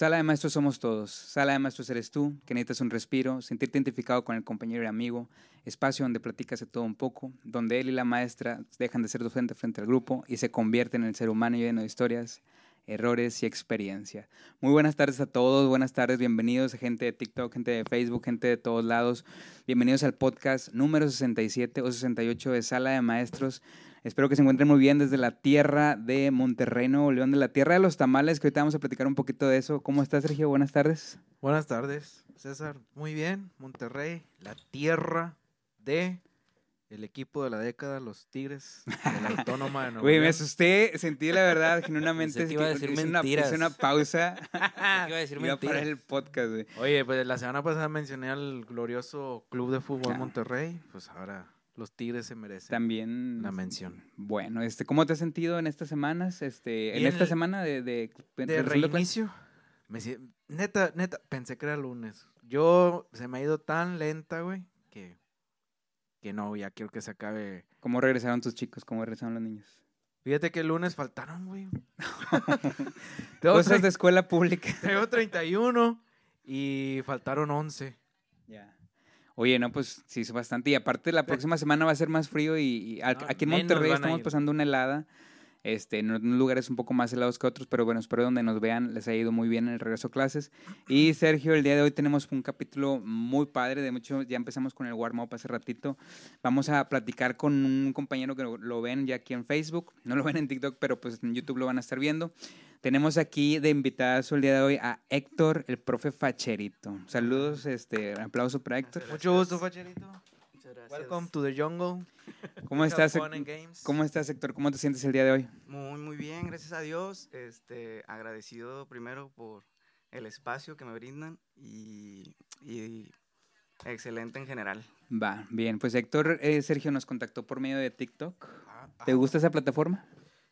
Sala de maestros somos todos. Sala de maestros eres tú, que necesitas un respiro, sentirte identificado con el compañero y amigo, espacio donde platicas de todo un poco, donde él y la maestra dejan de ser docente frente al grupo y se convierten en el ser humano lleno de historias, errores y experiencia. Muy buenas tardes a todos, buenas tardes, bienvenidos gente de TikTok, gente de Facebook, gente de todos lados. Bienvenidos al podcast número 67 o 68 de Sala de Maestros. Espero que se encuentren muy bien desde la tierra de Monterrey, Nuevo León, de la tierra de los tamales, que ahorita vamos a platicar un poquito de eso. ¿Cómo estás, Sergio? Buenas tardes. Buenas tardes, César. Muy bien, Monterrey, la tierra de el equipo de la década, los Tigres, de la Autónoma de Nuevo Güey, me asusté, sentí la verdad, genuinamente. Que iba a decir hice una, mentiras. hice una pausa. iba a decir Iba a parar mentiras. el podcast, güey. Oye, pues la semana pasada mencioné al glorioso Club de Fútbol Ah. Monterrey, pues ahora los Tigres se merecen También. la mención. Bueno, este, ¿cómo te has sentido en estas semanas? Este, en esta el- semana de, de, reinicio, me neta, neta, pensé que era lunes. Yo, se me ha ido tan lenta, güey, que, que no, ya quiero que se acabe. ¿Cómo regresaron tus chicos? ¿Cómo regresaron los niños? Fíjate que el lunes faltaron, güey. Cosas de escuela pública. Tengo 31 y faltaron 11. Ya. Oye, no, pues sí, es bastante. Y aparte, la próxima semana va a ser más frío y, y a- No, aquí en Monterrey estamos pasando una helada. Este, en unos lugares un poco más helados que otros, pero bueno, espero donde nos vean les ha ido muy bien en el regreso a clases. Y Sergio, el día de hoy tenemos un capítulo muy padre, de mucho, ya empezamos con el warm-up hace ratito. Vamos a platicar con un compañero que lo, lo ven ya aquí en Facebook, no lo ven en TikTok, pero pues en YouTube lo van a estar viendo. Tenemos aquí de invitadas el día de hoy a Héctor, el profe Facherito. Saludos, este, un aplauso para Héctor. Mucho gusto, Facherito. Welcome to the jungle. ¿Cómo estás. ¿Cómo estás, Héctor? ¿Cómo te sientes el día de hoy? Muy, muy bien, gracias a Dios. Este, agradecido primero por el espacio que me brindan y, y excelente en general. Va, bien. Pues Héctor, eh, Sergio nos contactó por medio de TikTok. Ah, ¿Te ah, gusta esa plataforma?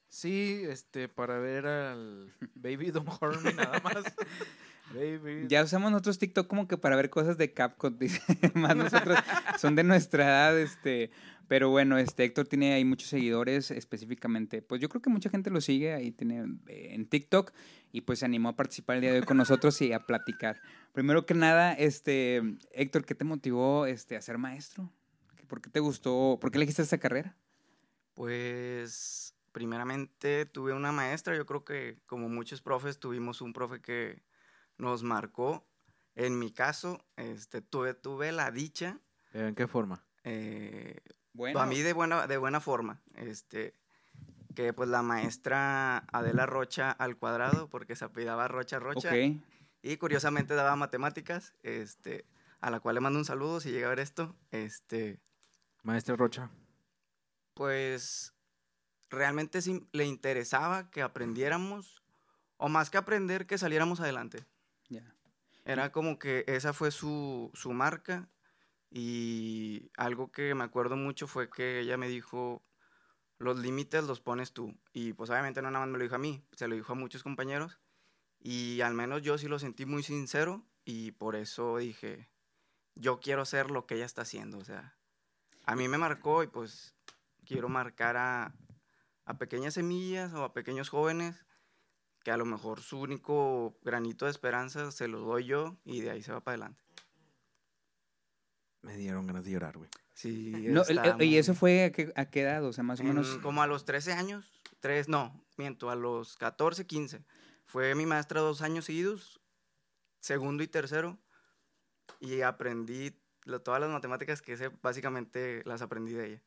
Sí, este, para ver al Baby Don't Hurt Me nada más. Baby. Ya usamos nosotros TikTok como que para ver cosas de CapCut, dice. Más nosotros son de nuestra edad, este. Pero bueno, este Héctor tiene ahí muchos seguidores específicamente. Pues yo creo que mucha gente lo sigue ahí tiene eh, en TikTok y pues se animó a participar el día de hoy con nosotros y a platicar. Primero que nada, este Héctor, ¿qué te motivó este a ser maestro? ¿Por qué te gustó? ¿Por qué elegiste esta carrera? Pues primeramente tuve una maestra, yo creo que como muchos profes tuvimos un profe que nos marcó. En mi caso, este, tuve, tuve la dicha, ¿En qué forma? eh, Bueno, A mí de buena, de buena forma, este, que pues la maestra Adela Rocha al cuadrado, porque se apellidaba Rocha Rocha, ok. y curiosamente daba matemáticas, este, a la cual le mando un saludo si llega a ver esto, este, Maestra Rocha. pues realmente sí le interesaba que aprendiéramos, o más que aprender, que saliéramos adelante. Era como que esa fue su, su marca y algo que me acuerdo mucho fue que ella me dijo, los límites los pones tú. Y pues obviamente no nada más me lo dijo a mí, se lo dijo a muchos compañeros y al menos yo sí lo sentí muy sincero y por eso dije, yo quiero hacer lo que ella está haciendo. O sea, a mí me marcó y pues quiero marcar a, a pequeñas semillas o a pequeños jóvenes que a lo mejor su único granito de esperanza se lo doy yo y de ahí se va para adelante. Me dieron ganas de llorar, güey. Sí, No, el- el- ¿Y eso fue a qué, a qué edad? O sea, más o en- menos. como a los 13 años, tres, no, miento, a los 14, 15. Fue mi maestra dos años seguidos, segundo y tercero, y aprendí lo- todas las matemáticas que sé, básicamente las aprendí de ella.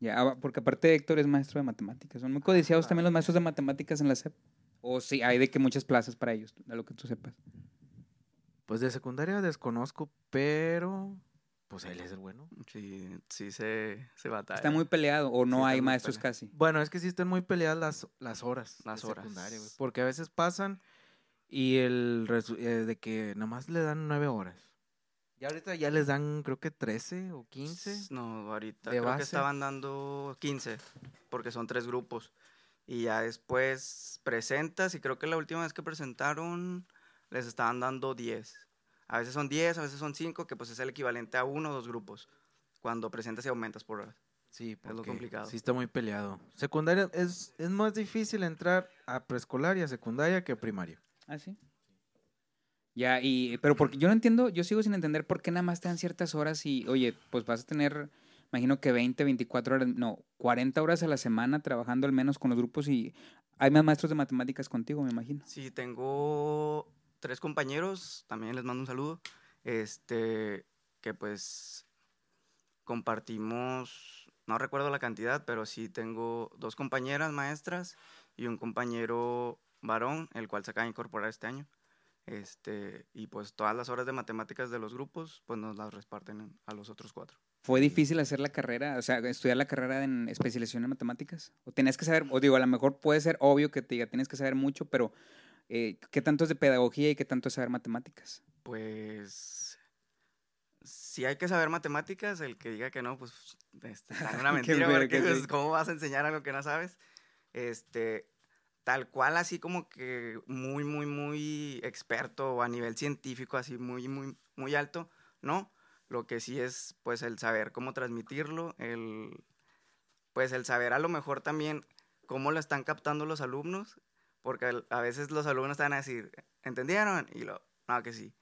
Ya, ah, porque aparte Héctor es maestro de matemáticas. ¿Son muy codiciados también los maestros de matemáticas en la SEP? O sí, hay de que muchas plazas para ellos, de lo que tú sepas. Pues de secundaria desconozco, pero pues él es el bueno. Sí, sí se, se batalla. Está muy peleado o no Sí, hay maestros peleado. casi. Bueno, es que sí están muy peleadas las, las horas. Las de horas. secundaria, Porque a veces pasan y el resu- eh, de que nomás le dan nueve horas. Y ahorita ya les dan, creo que 13 o 15. No, ahorita de creo base. que estaban dando 15, porque son tres grupos. Y ya después presentas, y creo que la última vez que presentaron les estaban dando 10. A veces son 10, a veces son 5, que pues es el equivalente a uno o dos grupos. Cuando presentas y aumentas por horas. Sí, lo porque complicado. Sí, está muy peleado. Secundaria es, es más difícil entrar a preescolar y a secundaria que a primaria. Ah, sí. Ya, y, pero porque yo no entiendo, yo sigo sin entender por qué nada más te dan ciertas horas y, oye, pues vas a tener, imagino que 20, 24 horas, no, 40 horas a la semana trabajando al menos con los grupos y hay más maestros de matemáticas contigo, me imagino. Sí, tengo tres compañeros, también les mando un saludo, este, que pues compartimos, no recuerdo la cantidad, pero sí tengo dos compañeras maestras y un compañero varón, el cual se acaba de incorporar este año. Este, y pues todas las horas de matemáticas de los grupos, pues nos las reparten a los otros cuatro. ¿Fue difícil hacer la carrera, o sea, estudiar la carrera en especialización en matemáticas? ¿O tenías que saber, o digo, a lo mejor puede ser obvio que te diga, tienes que saber mucho, pero eh, ¿qué tanto es de pedagogía y qué tanto es saber matemáticas? Pues, si hay que saber matemáticas, el que diga que no, pues, este, una mentira, porque pues, ¿cómo vas a enseñar algo que no sabes? Este, tal cual así como que muy, muy, muy experto a nivel científico, así muy, muy, muy alto, ¿no? Lo que sí es, pues, el saber cómo transmitirlo, el, pues, el saber a lo mejor también cómo lo están captando los alumnos, porque a veces los alumnos están a decir, ¿entendieron? Y lo, no, que sí.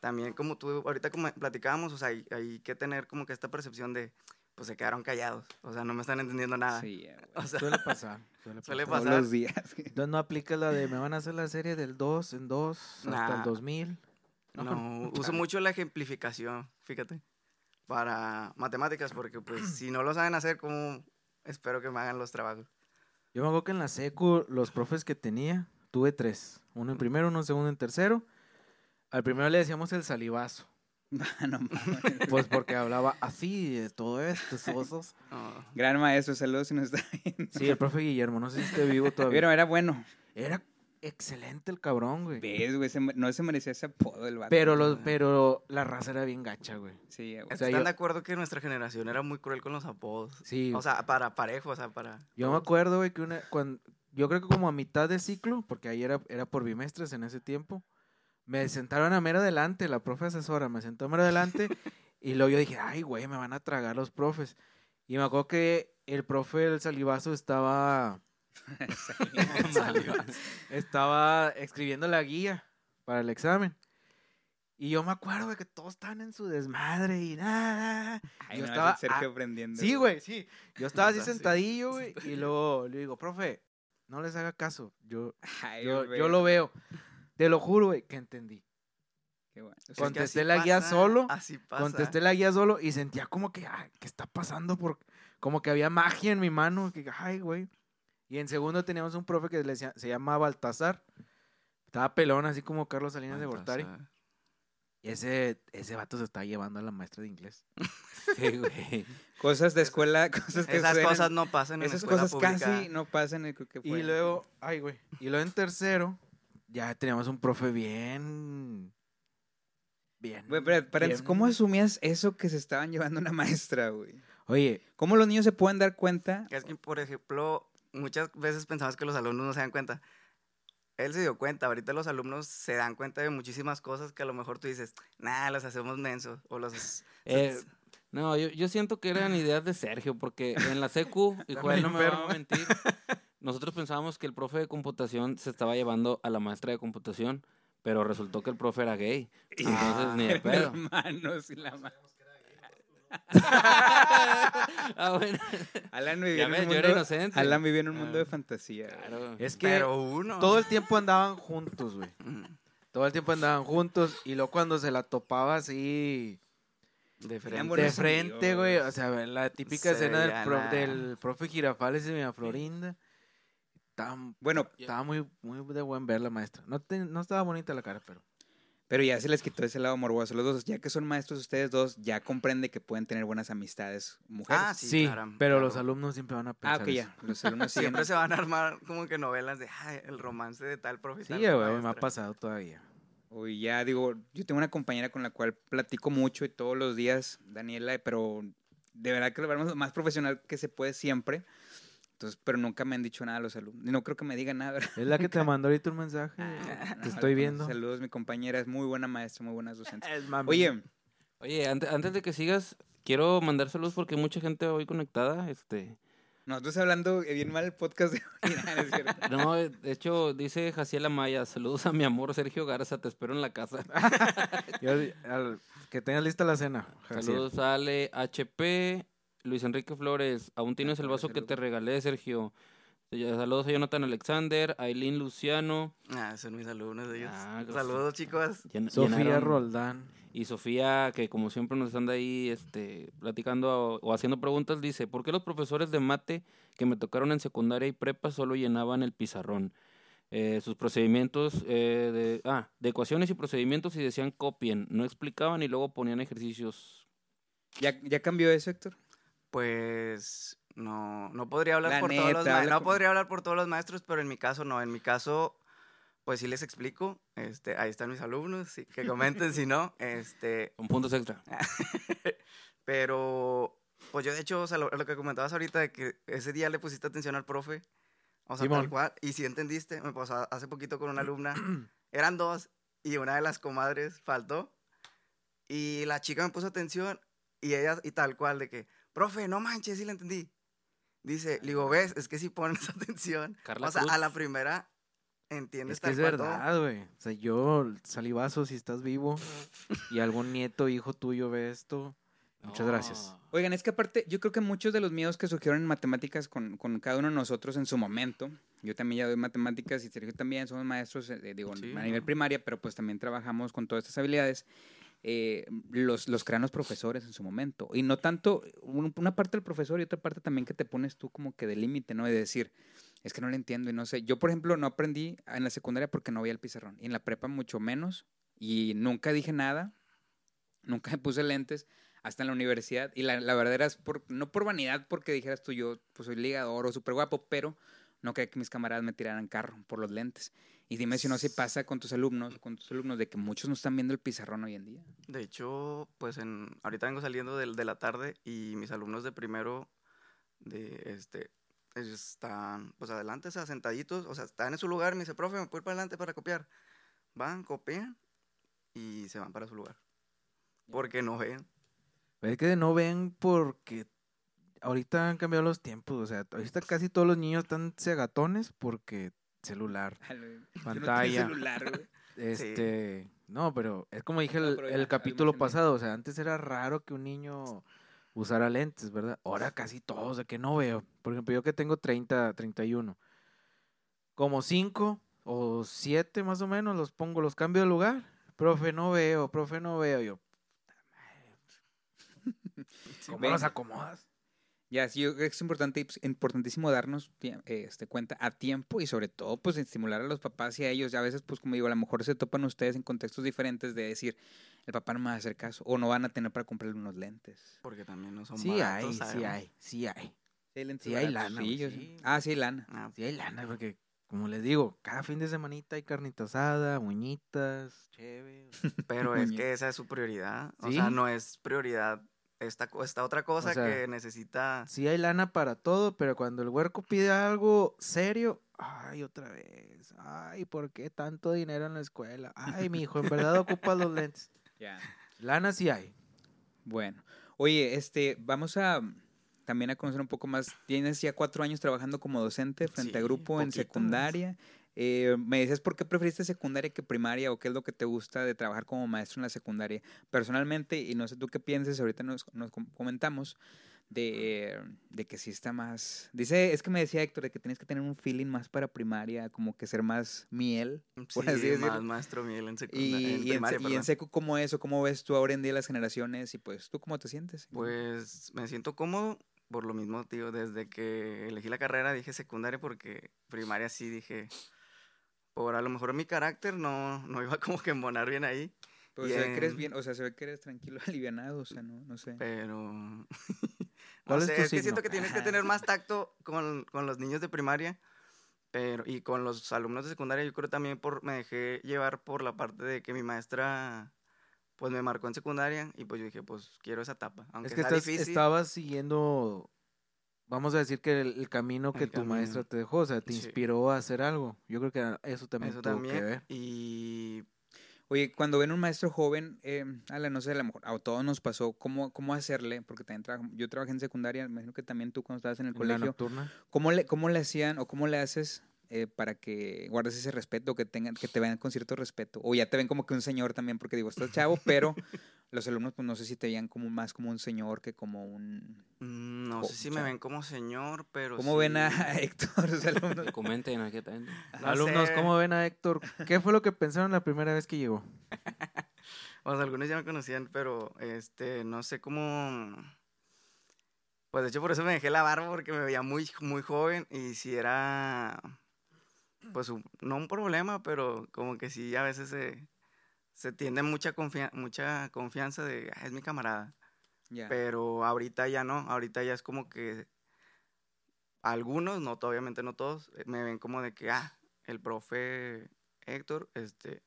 También como tú, ahorita como platicábamos, o sea, hay, hay que tener como que esta percepción de, pues se quedaron callados. O sea, no me están entendiendo nada. Sí, o sea, suele pasar. Suele, suele pasar. Todos los días. Entonces no aplica la de me van a hacer la serie del 2 en 2 hasta el 2000. No, no uso mucho la ejemplificación, fíjate, para matemáticas, porque pues si no lo saben hacer, ¿cómo espero que me hagan los trabajos? Yo me acuerdo que en la secu, los profes que tenía, tuve tres. Uno en primero, uno en segundo, en tercero. Al primero le decíamos el salivazo. no, pues porque hablaba así de todo esto, esos. Gran maestro, saludos si nos está viendo. Sí, el profe Guillermo, no sé si esté vivo todavía. Pero era bueno. Era excelente el cabrón, güey. ¿Ves, güey? Se, no se merecía ese apodo el vato. Pero, los, pero la raza era bien gacha, güey. Sí, güey. O sea, ¿Están de acuerdo que nuestra generación era muy cruel con los apodos? Sí. O sea, para parejo, o sea, para... Yo me acuerdo, güey, que una... Cuando, yo creo que como a mitad de ciclo, porque ahí era, era por bimestres en ese tiempo, me sentaron a mero adelante, la profe asesora me sentó a mero adelante y luego yo dije, ay, güey, me van a tragar los profes. Y me acuerdo que el profe del salivazo estaba... estaba escribiendo la guía para el examen. Y yo me acuerdo de que todos estaban en su desmadre y nada. yo estaba Sergio aprendiendo. Sí, güey, sí. Yo estaba así sentadillo, güey, y luego le digo, profe, no les haga caso. Yo, yo, yo, lo veo. Te lo juro, güey, que entendí. Qué bueno. contesté la guía solo. Así pasa. Contesté la guía solo y sentía como que, ay, ¿qué está pasando? Por, como que había magia en mi mano. Que, ay, güey. Y en segundo teníamos un profe que decía, se llamaba Baltasar. Estaba pelón, así como Carlos Salinas de Gortari. Y ese, ese vato se está llevando a la maestra de inglés. Sí, güey. Cosas de escuela, cosas que Esas cosas no pasan en Esas escuela cosas pública. casi no pasan en el que fue. Y luego, ay, güey. Y luego en tercero, ya teníamos un profe bien. Bien. Güey, pero, pero bien- ¿cómo asumías eso que se estaban llevando una maestra, güey? Oye, ¿Cómo los niños se pueden dar cuenta? Es que, por ejemplo, muchas veces pensabas que los alumnos no se dan cuenta. Él se dio cuenta, ahorita los alumnos se dan cuenta de muchísimas cosas que a lo mejor tú dices, nah, los hacemos mensos. O los. Eh, no, yo, yo siento que eran ideas de Sergio, porque en la secu, y Joel no me va a mentir, nosotros pensábamos que el profe de computación se estaba llevando a la maestra de computación, pero resultó que el profe era gay. Entonces, ni de pedo. hermanos y la ah, bueno. Alan vivía Ya en un mundo, inocente. Alan vivía en un mundo Ah. de fantasía. güey. Claro. es que Pero uno. todo el tiempo andaban juntos, güey. Mm, Todo el tiempo andaban juntos. Y luego cuando se la topaba así. De frente. de frente, güey. O sea, la típica Se escena del, pro- profe Girafales y mi Florinda. Estaba, Bueno, estaba muy, muy de buen ver la maestra. No, te- no estaba bonita la cara, pero. Pero ya se les quitó ese lado morboso. Los dos, ya que son maestros ustedes dos, ya comprende que pueden tener buenas amistades mujeres. Ah, Sí, sí, claro, pero claro. los alumnos siempre van a Ah, pensar. ok, eso. ya. Los alumnos. Siempre se van a armar como que novelas de "Ay, el romance de tal Sí, profesor. güey, me ha pasado todavía. Uy, ya digo, yo tengo una compañera con la cual platico mucho y todos los días, Daniela, pero de verdad que lo vemos lo más profesional que se puede siempre. Entonces, pero nunca me han dicho nada los alumnos. Y no creo que me digan nada, ¿verdad? Es la que te mandó ahorita un mensaje. te estoy viendo. Saludos, mi compañera, es muy buena maestra, muy buenas docentes. Es mami. Oye, Oye, antes, antes de que sigas, quiero mandar saludos porque hay mucha gente hoy conectada. Este, Nosotros hablando bien mal el podcast de hoy, ¿no? No, de hecho, dice Jaciel Amaya, saludos a mi amor Sergio Garza, te espero en la casa. Yo, al- que tengas lista la cena. Jaciel. Saludos a Ale HP, Luis Enrique Flores, aún tienes el vaso que te regalé, Sergio. Saludos a Jonathan Alexander, a Aileen Luciano Ah, son mis alumnos ellos. Ah, Saludos, chicos. Sofía Roldán. Y Sofía, que como siempre nos anda ahí este, platicando o, o haciendo preguntas, dice, ¿por qué los profesores de mate que me tocaron en secundaria y prepa solo llenaban el pizarrón? Eh, sus procedimientos eh, de, ah, de ecuaciones y procedimientos y decían copien, no explicaban y luego ponían ejercicios. ¿Ya, ¿Ya cambió eso, Héctor? Pues no, no podría hablar La por todos los neta, ma- habla no podría hablar por todos los maestros, pero en mi caso no, en mi caso pues sí les explico, este, ahí están mis alumnos, sí, que comenten si no, este, Con puntos extra. pero pues yo de hecho, o sea, lo, lo que comentabas ahorita de que ese día le pusiste atención al profe, o sea, Simón. tal cual, y si entendiste, me pasó hace poquito con una alumna, eran dos y una de las comadres faltó y la chica me puso atención y ella y tal cual de que, profe, no manches, sí la entendí. Dice, le digo, ves, es que si pones atención, Carla o sea, Cruz. a la primera entiendes Es que tal es verdad, güey. O sea, yo, salivazo, si estás vivo y algún nieto, hijo tuyo ve esto, muchas gracias. No. Oigan, es que aparte, yo creo que muchos de los miedos que surgieron en matemáticas con, con cada uno de nosotros en su momento, yo también ya doy matemáticas y Sergio también, somos maestros, eh, digo, Sí, a nivel ¿no? primaria, pero pues también trabajamos con todas estas habilidades. Eh, los, los crean los profesores en su momento. Y no tanto, un- una parte del profesor y otra parte también que te pones tú como que de límite, ¿no? De decir, es que no lo entiendo y no sé. Yo, por ejemplo, no aprendí en la secundaria porque no veía el pizarrón. Y en la prepa mucho menos. Y nunca dije nada. Nunca me puse lentes hasta en la universidad. Y la, la verdad era por, no por vanidad, porque dijeras tú, yo pues soy ligador o súper guapo, pero no quería que mis camaradas me tiraran carro por los lentes. Y dime si no se pasa con tus alumnos, con tus alumnos, de que muchos no están viendo el pizarrón hoy en día. De hecho, pues en, ahorita vengo saliendo del- de, la tarde y mis alumnos de primero, de este, están, pues adelante, o sea, sentaditos, o sea, están en su lugar, me dice, profe, ¿me puedo ir para adelante para copiar? Van, copian y se van para su lugar. Porque no ven. Es que no ven porque ahorita han cambiado los tiempos. O sea, ahorita casi todos los niños están cegatones porque celular, pantalla. celular, güey. Este, no, pero es como dije No, el, el capítulo pasado, o sea, antes era raro que un niño usara lentes, ¿verdad? Ahora casi todos, de que no veo. Por ejemplo, yo que tengo 30, 31, como 5 o 7 más o menos los pongo, los cambio de lugar. Profe, no veo, profe, no veo. Yo, ¿cómo los acomodas? Ya, sí, yo creo que es importante, pues, importantísimo darnos eh, este, cuenta a tiempo y sobre todo, pues, estimular a los papás y a ellos. Y a veces, pues, como digo, a lo mejor se topan ustedes en contextos diferentes de decir, el papá no me va a hacer caso o no van a tener para comprarle unos lentes. Porque también no son Sí baratos, hay, sí hay, sí hay. Sí hay, lentes Sí hay lana, sí, yo. Ah, sí hay lana. Ah, Sí hay lana, porque como les digo, cada fin de semanita hay carnita asada, muñitas, chévere. Pero es que esa es su prioridad. O sea, no es prioridad esta, esta otra cosa sea, que necesita. Sí hay lana para todo, pero cuando el huerco pide algo serio, ay, otra vez. Ay, ¿por qué tanto dinero en la escuela? Ay, mi hijo, en verdad ocupa los lentes. Ya. Lana sí hay. Bueno, oye, este, vamos a también a conocer un poco más. Tienes ya cuatro años trabajando como docente frente a grupo en más. Eh, me decías por qué preferiste secundaria que primaria o qué es lo que te gusta de trabajar como maestro en la secundaria. Personalmente, y no sé tú qué pienses, ahorita nos, nos com- comentamos de, de que sí está más... Dice, es que me decía Héctor de que tienes que tener un feeling más para primaria, como que ser más miel. por Sí, así decirlo. más maestro miel en secundaria. y en, primaria, y en seco, ¿cómo eso? ¿Cómo ves tú ahora en día las generaciones? Y pues, ¿tú cómo te sientes? Pues me siento cómodo por lo mismo, tío. Desde que elegí la carrera dije secundaria porque primaria sí dije. Por a lo mejor mi carácter no, no iba como que embonar bien ahí. Pero se ve que eres Bien. o sea, se ve que eres tranquilo, alivianado, o sea, no, no sé. Pero. no ¿Cuál es sé, tu es que siento que tienes que tener más tacto con, con los niños de primaria. Pero, y con los alumnos de secundaria, yo creo también por, me dejé llevar por la parte de que mi maestra pues me marcó en secundaria y pues yo dije, pues quiero esa etapa. Aunque Es que está estás, difícil. estabas siguiendo, vamos a decir que el, el camino que El tu maestra camino. te dejó, o sea, te Sí. inspiró a hacer algo. Yo creo que eso también Eso tuvo también. que ver. Y Oye, cuando ven un maestro joven, eh, Ala, no sé, a lo mejor a todos nos pasó, ¿cómo, cómo hacerle? Porque también trabajo, yo trabajé en secundaria, me imagino que también tú cuando estabas en el En la colegio, nocturna. ¿cómo le, ¿cómo le hacían o cómo le haces eh, para que guardes ese respeto, que tengan, que te vean con cierto respeto? O ya te ven como que un señor también, porque digo, estás chavo, pero los alumnos, pues no sé si te veían como más como un señor que como un... Mm, No sé si me sea, ven como señor, pero ¿Cómo ven a Héctor? Los alumnos? Que comenten aquí también. No Alumnos, sé. ¿cómo ven a Héctor? ¿Qué fue lo que pensaron la primera vez que llegó? O sea, algunos ya me conocían, pero este, no sé cómo. Pues de hecho por eso me dejé la barba porque me veía muy, muy joven y si era, pues un- no un problema, pero como que sí a veces se, se tiende mucha, confia- mucha confianza de, "Ah, es mi camarada. Pero ahorita ya no, ahorita ya es como que algunos, no, obviamente no todos, eh, me ven como de que, ah, el profe Héctor, este,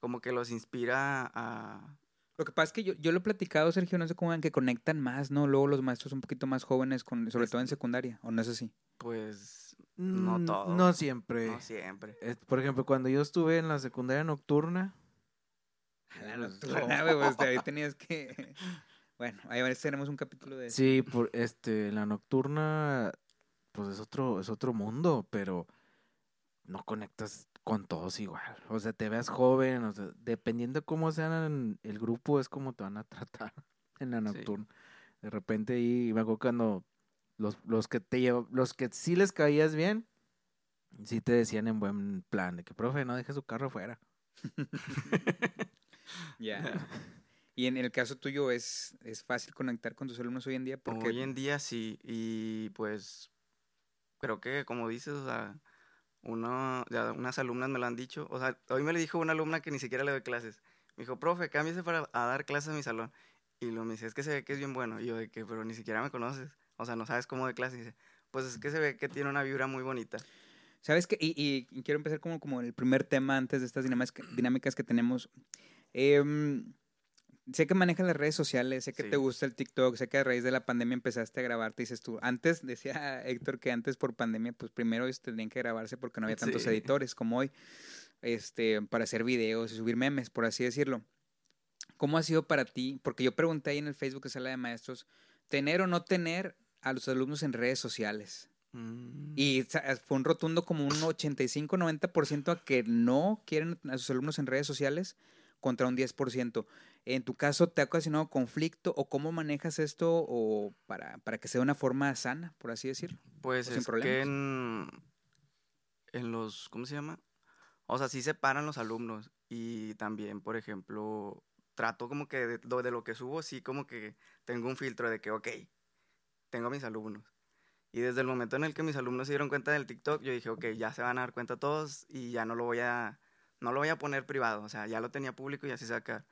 como que los inspira a... Lo que pasa es que yo, yo lo he platicado, Sergio, no sé cómo ven que conectan más, ¿no? Luego los maestros un poquito más jóvenes, con, sobre Es- todo en secundaria, ¿o no es así? Pues No Mm, todos. No siempre. no siempre. Eh, Por ejemplo, cuando yo estuve en la secundaria nocturna, La pues, nocturna, güey, pues, ahí tenías que... Bueno, ahí tenemos un capítulo de eso. sí, por este, la nocturna, pues es otro, es otro mundo, pero no conectas con todos igual. O sea, te veas joven, o sea, dependiendo cómo sean el grupo, es como te van a tratar en la Sí. nocturna. De repente ahí me acuerdo cuando los, los que te lleva- los que sí les caías bien, sí te decían en buen plan, de que profe, no deje su carro afuera. Ya. Y en el caso tuyo, ¿es, ¿es fácil conectar con tus alumnos hoy en día? Porque Hoy en día sí, y pues creo que como dices, o sea, uno, ya unas alumnas me lo han dicho, o sea, hoy me le dijo una alumna que ni siquiera le doy clases, me dijo, profe, cámbiese para a dar clases en mi salón, y lo me dice, es que se ve que es bien bueno, y yo de que, pero ni siquiera me conoces, o sea, no sabes cómo de clase, y dice, pues es que se ve que tiene una vibra muy bonita. ¿Sabes qué? Y, quiero empezar como, como el primer tema antes de estas dinámicas que, dinámicas que tenemos. Em, sé que manejas las redes sociales, sé que Sí. te gusta el TikTok, sé que a raíz de la pandemia empezaste a grabarte, dices tú. Antes, decía Héctor que antes por pandemia, pues primero este, tenían que grabarse porque no había tantos Sí. editores como hoy, este, para hacer videos y subir memes, por así decirlo. ¿Cómo ha sido para ti? Porque yo pregunté ahí en el Facebook que sala de maestros, tener o no tener a los alumnos en redes sociales. Mm, Y sa- fue un rotundo como un 85-90% a que no quieren a sus alumnos en redes sociales contra un 10%. En tu caso, ¿te ha ocasionado conflicto o cómo manejas esto o para, para que sea de una forma sana, por así decirlo? Pues es que en, en los, ¿cómo se llama? O sea, sí separan los alumnos y también, por ejemplo, trato como que de, de lo que subo, sí como que tengo un filtro de que, ok, tengo a mis alumnos. Y desde el momento en el que mis alumnos se dieron cuenta del TikTok, yo dije, ok, ya se van a dar cuenta todos y ya no lo voy a, no lo voy a poner privado, o sea, ya lo tenía público y así se va a quedar.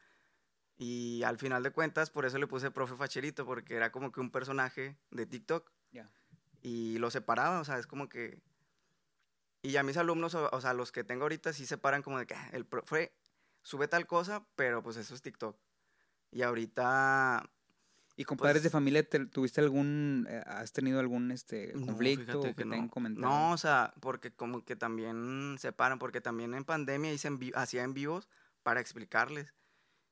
Y al final de cuentas, por eso le puse profe facherito, porque era como que un personaje de TikTok Ya. y lo separaba, o sea, es como que... Y ya mis alumnos, o, o sea, los que tengo ahorita sí separan como de que "Ah, el profe sube tal cosa, pero pues eso es TikTok. Y ahorita... ¿Y con padres de Pues- familia te- tuviste algún, eh, has tenido algún este no, conflicto o fíjate que, te hayan comentado? No, o sea, porque como que también separan, porque también en pandemia hice en hacía en vivos para explicarles.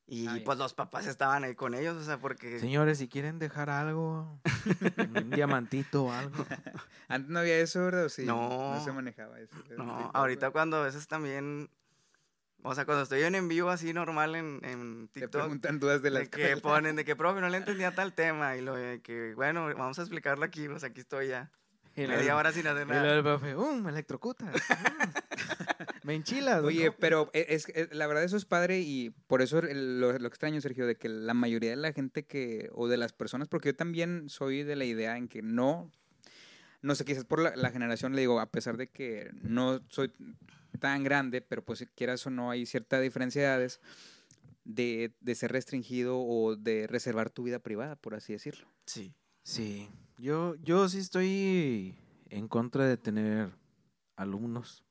Y Ah, pues los papás estaban ahí con ellos, o sea, porque... Señores, si quieren dejar algo, un diamantito o algo. Antes no había eso, ¿verdad? ¿O sí? No. No se manejaba eso. No, ahorita cuando a veces también... O sea, cuando estoy en en vivo así normal en, en Te TikTok, preguntan dudas de la de que escuela. ponen, de que, profe, no le entendía tal tema. Y lo de que, bueno, vamos a explicarlo aquí, pues aquí estoy ya. Y Media hora sin hacer y luego nada. el profe, ¡um! Me electrocutas. mm, me enchilas. Oye, ¿no?". pero e- es, es- la verdad eso es padre y por eso lo, lo extraño, Sergio, de que la mayoría de la gente que, o de las personas, porque yo también soy de la idea en que no, no sé, quizás por la, la generación, le digo, a pesar de que no soy tan grande, pero pues si quieras o no, hay cierta diferencia de edades de, de ser restringido o de reservar tu vida privada, por así decirlo. Sí. Sí, yo, yo sí estoy en contra de tener alumnos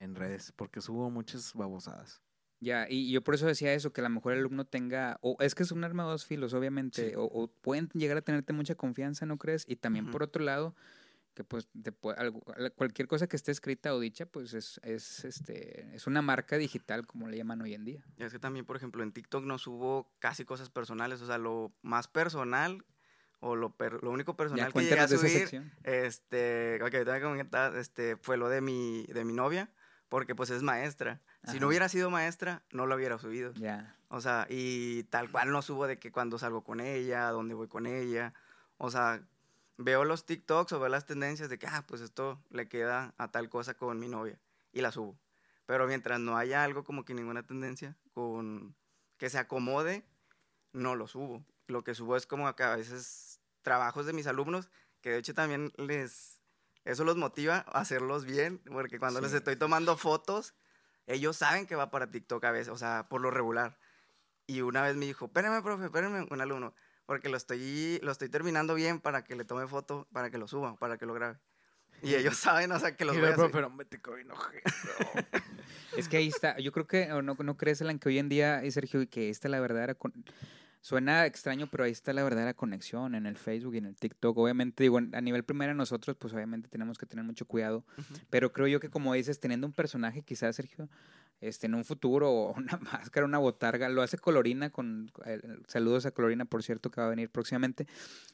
en redes, porque subo muchas babosadas. Ya, y yo por eso decía eso, que a lo mejor el alumno tenga, o es que es un arma de dos filos, obviamente, Sí. o, o pueden llegar a tenerte mucha confianza, ¿no crees? Y también por otro lado, que pues te puede- algo- cualquier cosa que esté escrita o dicha, pues es, es, este, es una marca digital, como le llaman hoy en día. Y es que también, por ejemplo, en TikTok no subo casi cosas personales. O sea, lo más personal o lo, per- lo único Ya personal que llegué a subir. Este, ok, ahorita me comentas, este, fue lo de mi, de mi novia, porque pues es maestra. Si no hubiera sido maestra, no lo hubiera subido. Ya. O sea, y tal cual no subo de que cuando salgo con ella, dónde voy con ella. O sea, veo los TikToks o veo las tendencias de que, ah, pues esto le queda a tal cosa con mi novia y la subo. Pero mientras no haya algo como que ninguna tendencia con que se acomode, no lo subo. Lo que subo es como acá a veces trabajos de mis alumnos, que de hecho también les, eso los motiva a hacerlos bien, porque cuando les Sí. estoy tomando fotos, ellos saben que va para TikTok a veces, o sea, por lo regular. Y una vez me dijo, espérame, profe, espérame, un alumno, porque lo estoy, lo estoy terminando bien para que le tome foto, para que lo suba, para que lo grabe. Y ellos saben, o sea, que los Y voy a pero me te cojo enojé. Es que ahí está. Yo creo que, o no, no crees, Alan, que hoy en día, eh, Sergio, y que esta es la verdadera. con- Suena extraño, pero ahí está la verdadera conexión en el Facebook y en el TikTok. Obviamente, digo, en- a nivel primero nosotros, pues obviamente tenemos que tener mucho cuidado. Pero creo yo que, como dices, teniendo un personaje, quizás, Sergio, este, en un futuro, una máscara, una botarga, lo hace Colorina con. eh, saludos a Colorina, por cierto, que va a venir próximamente.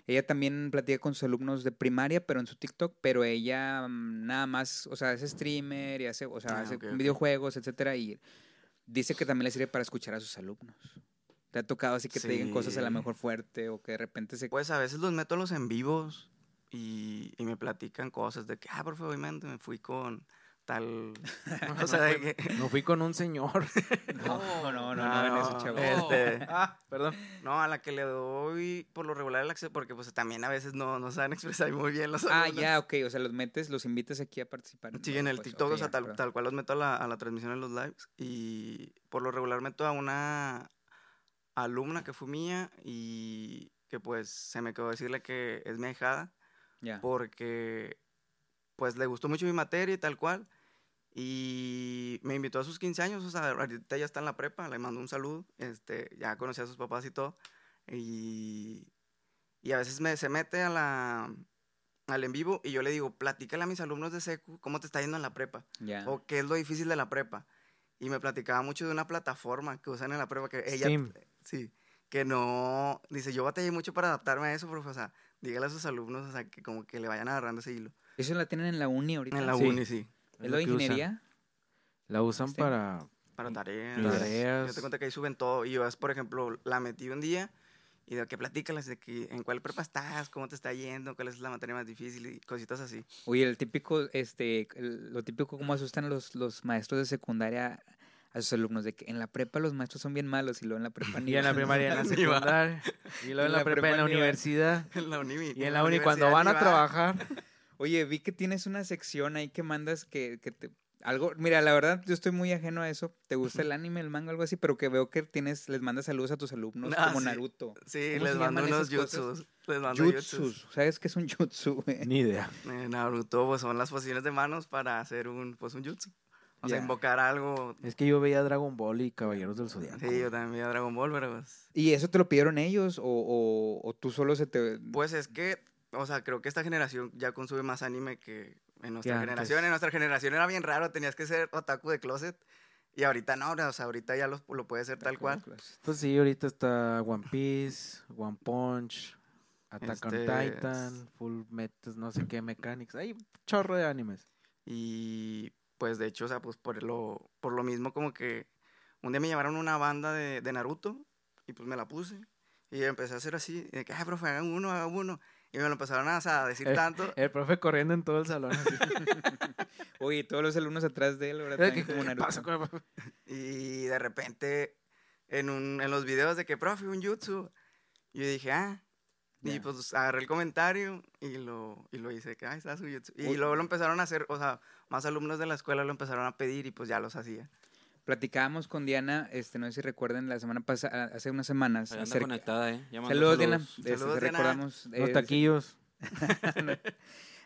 Ella también platica con sus alumnos de primaria, pero en su TikTok, pero ella mm, nada más, o sea, es streamer y hace, o sea, Ah, hace ok, ok. videojuegos, etcétera, y dice que también le sirve para escuchar a sus alumnos. ¿Te ha tocado así que te digan cosas a lo Sí. mejor fuerte o que de repente se... Pues a veces los meto a los en vivos y, y me platican cosas de que, ah, profe, me, me fui con tal... o sea, de que... No fui con un señor. No, no, no, no, No, en eso, chavo. este, ah, perdón. no, a la que le doy por lo regular el acceso, porque pues también a veces no, no saben expresar muy bien los Ah, alumnos. ya, ok, o sea, los metes, los invitas aquí a participar. Sí, en el pues, TikTok, ok, o sea, tal, cual los meto a la, a la transmisión en los lives. Y por lo regular meto a una alumna que fue mía y que pues se me quedó decirle que es mi ahijada Ya. porque pues le gustó mucho mi materia y tal cual. Y me invitó a sus 15 años, o sea, ahorita ya está en la prepa, le mando un saludo, este, ya conocí a sus papás y todo. Y, y a veces me, se mete a la, al en vivo y yo le digo, platícale a mis alumnos de secu cómo te está yendo en la prepa Ya. o qué es lo difícil de la prepa. Y me platicaba mucho de una plataforma que usan en la prepa que ella, Steam. sí, que no, dice, yo batallé mucho para adaptarme a eso, profe, o sea, dígale a sus alumnos, o sea, que como que le vayan agarrando ese hilo. ¿Eso la tienen en la uni ahorita? En la Sí. uni, sí, ¿Es lo de que usan. ingeniería? La usan Este. para... para tareas. Tareas. Yo te cuento que ahí suben todo. Y yo, por ejemplo, la metí un día y de que platícales de que en cuál prepa estás, cómo te está yendo, cuál es la materia más difícil y cositas así. Oye, el típico, este, el- lo típico como asustan los, los maestros de secundaria a sus alumnos, de que en la prepa los maestros son bien malos y luego en la prepa ni Y en la primaria, en la secundaria. Y luego en la prepa, en la universidad. En la uni. Y en la uni cuando van a trabajar. Oye, vi que tienes una sección ahí que mandas que, que te... Algo, mira, la verdad, yo estoy muy ajeno a eso. ¿Te gusta el anime, el manga, algo así? Pero que veo que tienes, les mandas saludos a tus alumnos, Ah, como sí. Naruto. Sí, ¿Cómo les mando unos jutsus. Les mando jutsus. Jutsus. ¿Sabes qué es un jutsu, güey? Ni idea. Eh, Naruto pues, son las posiciones de manos para hacer un, pues, un jutsu. O sea, invocar algo. Es que yo veía Dragon Ball y Caballeros del Zodiaco. Sí, yo también veía Dragon Ball, pero pues... ¿Y eso te lo pidieron ellos o, o, o tú solo se te...? Pues es que, o sea, creo que esta generación ya consume más anime que en nuestra Que generación. En nuestra generación era bien raro, tenías que ser otaku de closet. Y ahorita no, o sea, ahorita ya lo, lo puedes ser tal cual. Pues sí, ahorita está One Piece, One Punch, Attack on Este, Titan, Full Metal, no sé qué, Mechanics. Hay un chorro de animes. Y pues de hecho, o sea, pues por lo, por lo mismo como que un día me llamaron una banda de, de Naruto y pues me la puse. Y empecé a hacer así, y de que, ay, profe, hagan uno, hagan uno. Y me lo empezaron a, o sea, a decir Eh, tanto. El profe corriendo en todo el salón. así. Oye, todos los alumnos atrás de él, ¿verdad? ¿Qué, También como Naruto. el? Y de repente, en, un, en los videos de que, profe, un jutsu. Yo dije, ah. Y Ya. pues agarré el comentario y lo, y lo hice, que, ah, está su jutsu. Y Uy. luego lo empezaron a hacer, o sea, más alumnos de la escuela lo empezaron a pedir y pues ya los hacía. Platicábamos con Diana, este, no sé si recuerdan, la semana pasada, hace unas semanas. Ahí anda acerca- conectada, ¿eh? Saludos, Diana. saludos. Este, Saludos, Diana. recordamos. Los eh, taquillos.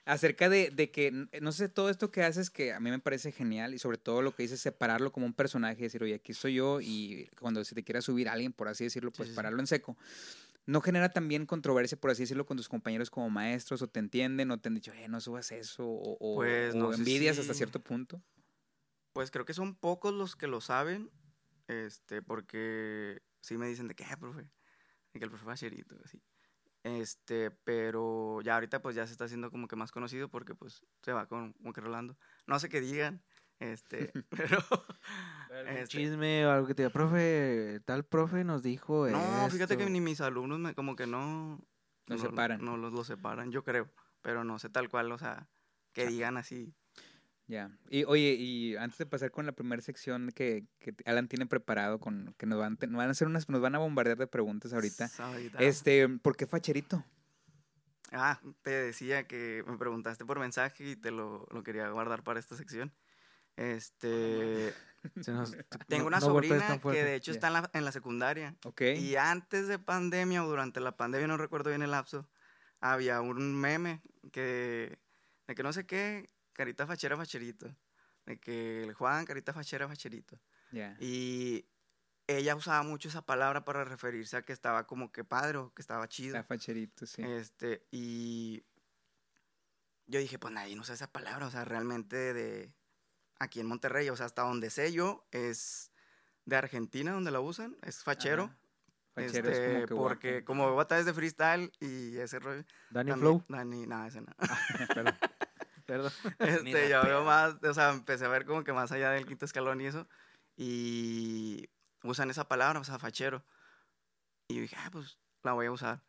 acerca de, de que, no sé, todo esto que haces que a mí me parece genial y sobre todo lo que dices, separarlo como un personaje, decir, oye, aquí soy yo y cuando se te quiera subir alguien, por así decirlo, pues sí, sí. pararlo en seco. ¿No genera también controversia, por así decirlo, con tus compañeros como maestros? ¿O te entienden? ¿O te han dicho, eh, no subas eso? ¿O, o- Pues, o no sé envidias hasta cierto punto? Pues creo que son pocos los que lo saben, este, porque sí me dicen de que, "Eh, profe, de que el profe Bacherito, así. Este, pero ya ahorita pues ya se está haciendo como que más conocido porque pues se va con, como que rolando. No sé qué digan, este, pero... Un este, chisme o algo que te diga, profe, tal profe nos dijo no, fíjate que esto". ni mis alumnos me, como que no... Los separan. No los, los separan, yo creo, pero no sé tal cual, o sea, que digan así. Ya. Y oye, y antes de pasar con la primera sección que, que Alan tiene preparado, con que nos van, nos van a hacer unas, nos van a bombardear de preguntas ahorita. Este, ¿por qué facherito? Ah, te decía que me preguntaste por mensaje y te lo, lo quería guardar para esta sección. Este, nos- tengo no- una no sobrina tan que de hecho Ya. está en la, en la secundaria. Ok. Y antes de pandemia o durante la pandemia, no recuerdo bien el lapso, había un meme que, de que no sé qué, carita fachera, facherito. De que el Juan, carita fachera, facherito. Y ella usaba mucho esa palabra para referirse a que estaba como que padre o que estaba chido. La facherito, sí. Este, y yo dije, pues nadie usa esa palabra, o sea, realmente de aquí en Monterrey, o sea, hasta donde sé yo, es de Argentina donde la usan, es fachero. Ajá. Fachero es este, como que porque guapo. como batallas de freestyle y ese rollo. Dani también- Flow. Dani, no, ese no. Perdón. Perdón. Este, yo veo más, o sea, empecé a ver como que más allá del quinto escalón y eso. Y usan esa palabra, o sea, fachero. Y yo dije, ah, pues la voy a usar.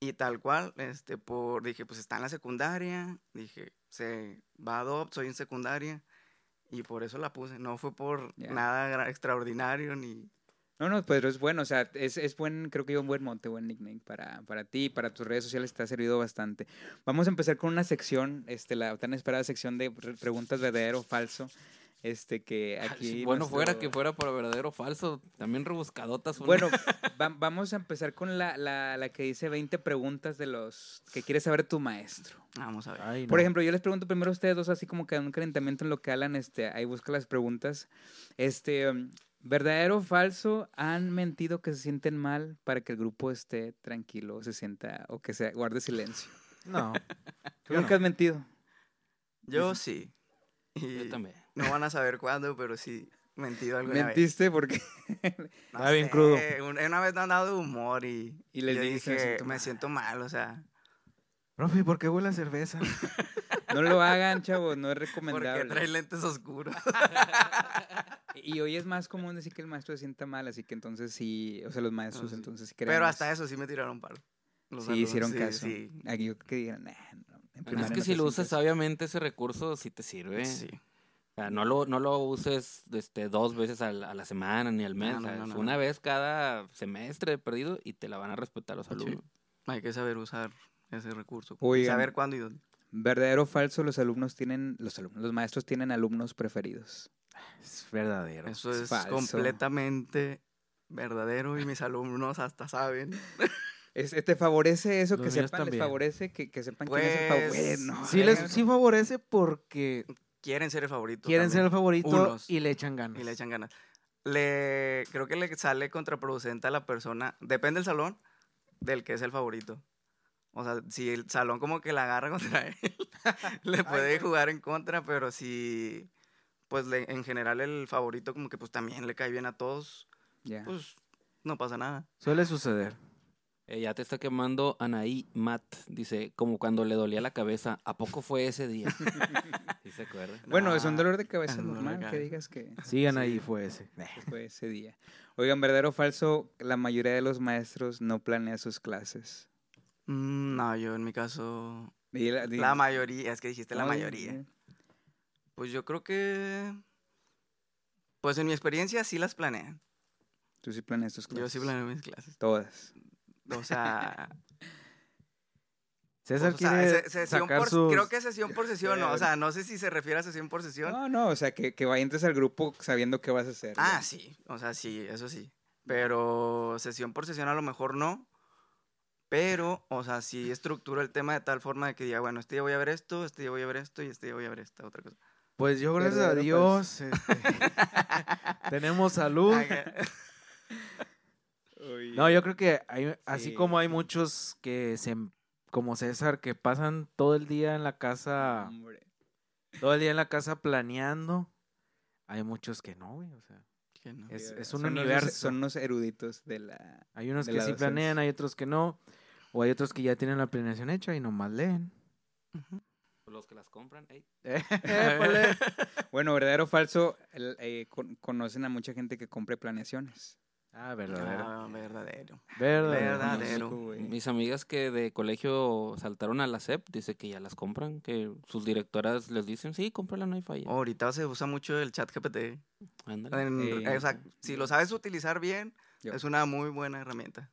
Y tal cual, este, por, dije, pues está en la secundaria. Dije, se va a adopt, soy en secundaria. Y por eso la puse. No fue por Ya. nada extraordinario ni. No, no, pero es bueno, o sea, es, es buen, creo que un buen monte, buen nickname para, para ti, para tus redes sociales te ha servido bastante. Vamos a empezar con una sección, este, la tan esperada sección de pre- preguntas verdadero o falso, este, que aquí... bueno, nuestro- fuera que fuera para verdadero o falso. También rebuscadotas. una. Bueno, va- vamos a empezar con la, la, la que dice 20 preguntas de los que quiere saber tu maestro. Vamos a ver. Ay, Por ejemplo, yo les pregunto primero a ustedes dos, así como que un calentamiento en lo que Alan, este, ahí busca las preguntas. Este, um, ¿verdadero o falso? ¿Han mentido que se sienten mal para que el grupo esté tranquilo, se sienta, o que se guarde silencio? No. ¿Tú Yo nunca no. has mentido? Yo sí. Y Yo también. no van a saber cuándo, pero sí, mentido alguna vez. ¿Mentiste? Porque No Estaba bien crudo. un- Una vez me han dado humor y, Y les yo dijiste, "Me dije, siento me mal". siento mal, o sea, Profe, ¿por qué huele a cerveza? no lo hagan, chavos, no es porque recomendable. trae lentes oscuros. Y hoy es más común decir que el maestro se sienta mal, así que entonces sí, o sea, los maestros, sí. entonces sí Pero creemos. hasta eso sí me tiraron palo. Los Sí, alumnos, hicieron sí, caso. Sí, Aquí yo creo que digan, "Nah, no, en es que no si lo usas sientas". sabiamente ese recurso, sí te sirve. sí. O sea, no lo, no lo uses este, dos veces a la semana ni al mes. No, no, o sea, no, es no, una no. vez cada semestre perdido y te la van a respetar los Sí. alumnos. Hay que saber usar ese recurso. Oigan. saber cuándo y dónde. ¿Verdadero o falso? Los alumnos tienen, los alumnos, los maestros tienen alumnos preferidos. Es verdadero. Eso es es falso. completamente verdadero y mis alumnos hasta saben. Es- ¿Te favorece eso? Los que sepan, les también. favorece que, que sepan quién es el favorito. Pues, Bueno, Sí, les, sí favorece porque Quieren ser el favorito. quieren ser el también, favorito Unos. y le echan ganas. Y le echan ganas. Le, creo que le sale contraproducente a la persona, depende del salón, del que es el favorito. O sea, si el salón como que la agarra contra él, le puede jugar en contra, pero si, pues le- en general el favorito como que pues también le cae bien a todos, pues no pasa nada. Suele suceder. Eh, ya te está quemando Anaí Matt. Dice, como cuando le dolía la cabeza. ¿A poco fue ese día? ¿Sí se acuerda? Bueno, es un dolor de cabeza de normal que digas que Sigan Sí. ahí, fue ese. fue ese día. Oigan, ¿verdadero o falso? La mayoría de los maestros no planea sus clases. Mm, no, yo en mi caso, la, mayoría, es que dijiste la mayoría. Pues yo creo que, pues en mi experiencia sí las planean. Tú sí planeas tus clases. Yo sí planeo mis clases. Todas. O sea, César pues, o sea, quiere se- sesión sacar por, sus... creo que sesión por sesión, no, o sea, no sé si se refiere a sesión por sesión. No, no, o sea, que, que entres al grupo sabiendo qué vas a hacer. ah, sí, o sea, sí, eso sí. Pero sesión por sesión a lo mejor no. Pero, o sea, sí estructuro el tema de tal forma de que diga, bueno, este día voy a ver esto, este día voy a ver esto y este día voy a ver esta otra cosa. Pues yo, gracias a Dios, este, tenemos salud. No, yo creo que hay, así Sí, como hay muchos que se, como César, que pasan todo el día en la casa, Hombre. todo el día en la casa planeando, hay muchos que no, güey, o sea, Que no. Es- un son unos- universo. son unos eruditos de la... hay unos que sí docencia. planean, hay otros que no, o hay otros que ya tienen la planeación hecha y nomás leen. Ujú. Los que las compran, ey. Bueno, verdadero o falso, el- eh, con- conocen a mucha gente que compre planeaciones. Ah, verdadero. Ah, verdadero. verdadero. verdadero. Mis amigas que de colegio saltaron a la SEP, dice que ya las compran, que sus directoras les dicen, sí, cómprala, no hay falla. Oh, ahorita se usa mucho el chat GPT. Ándale. En- Eh, o sea, si lo sabes utilizar bien, Yo. es una muy buena herramienta.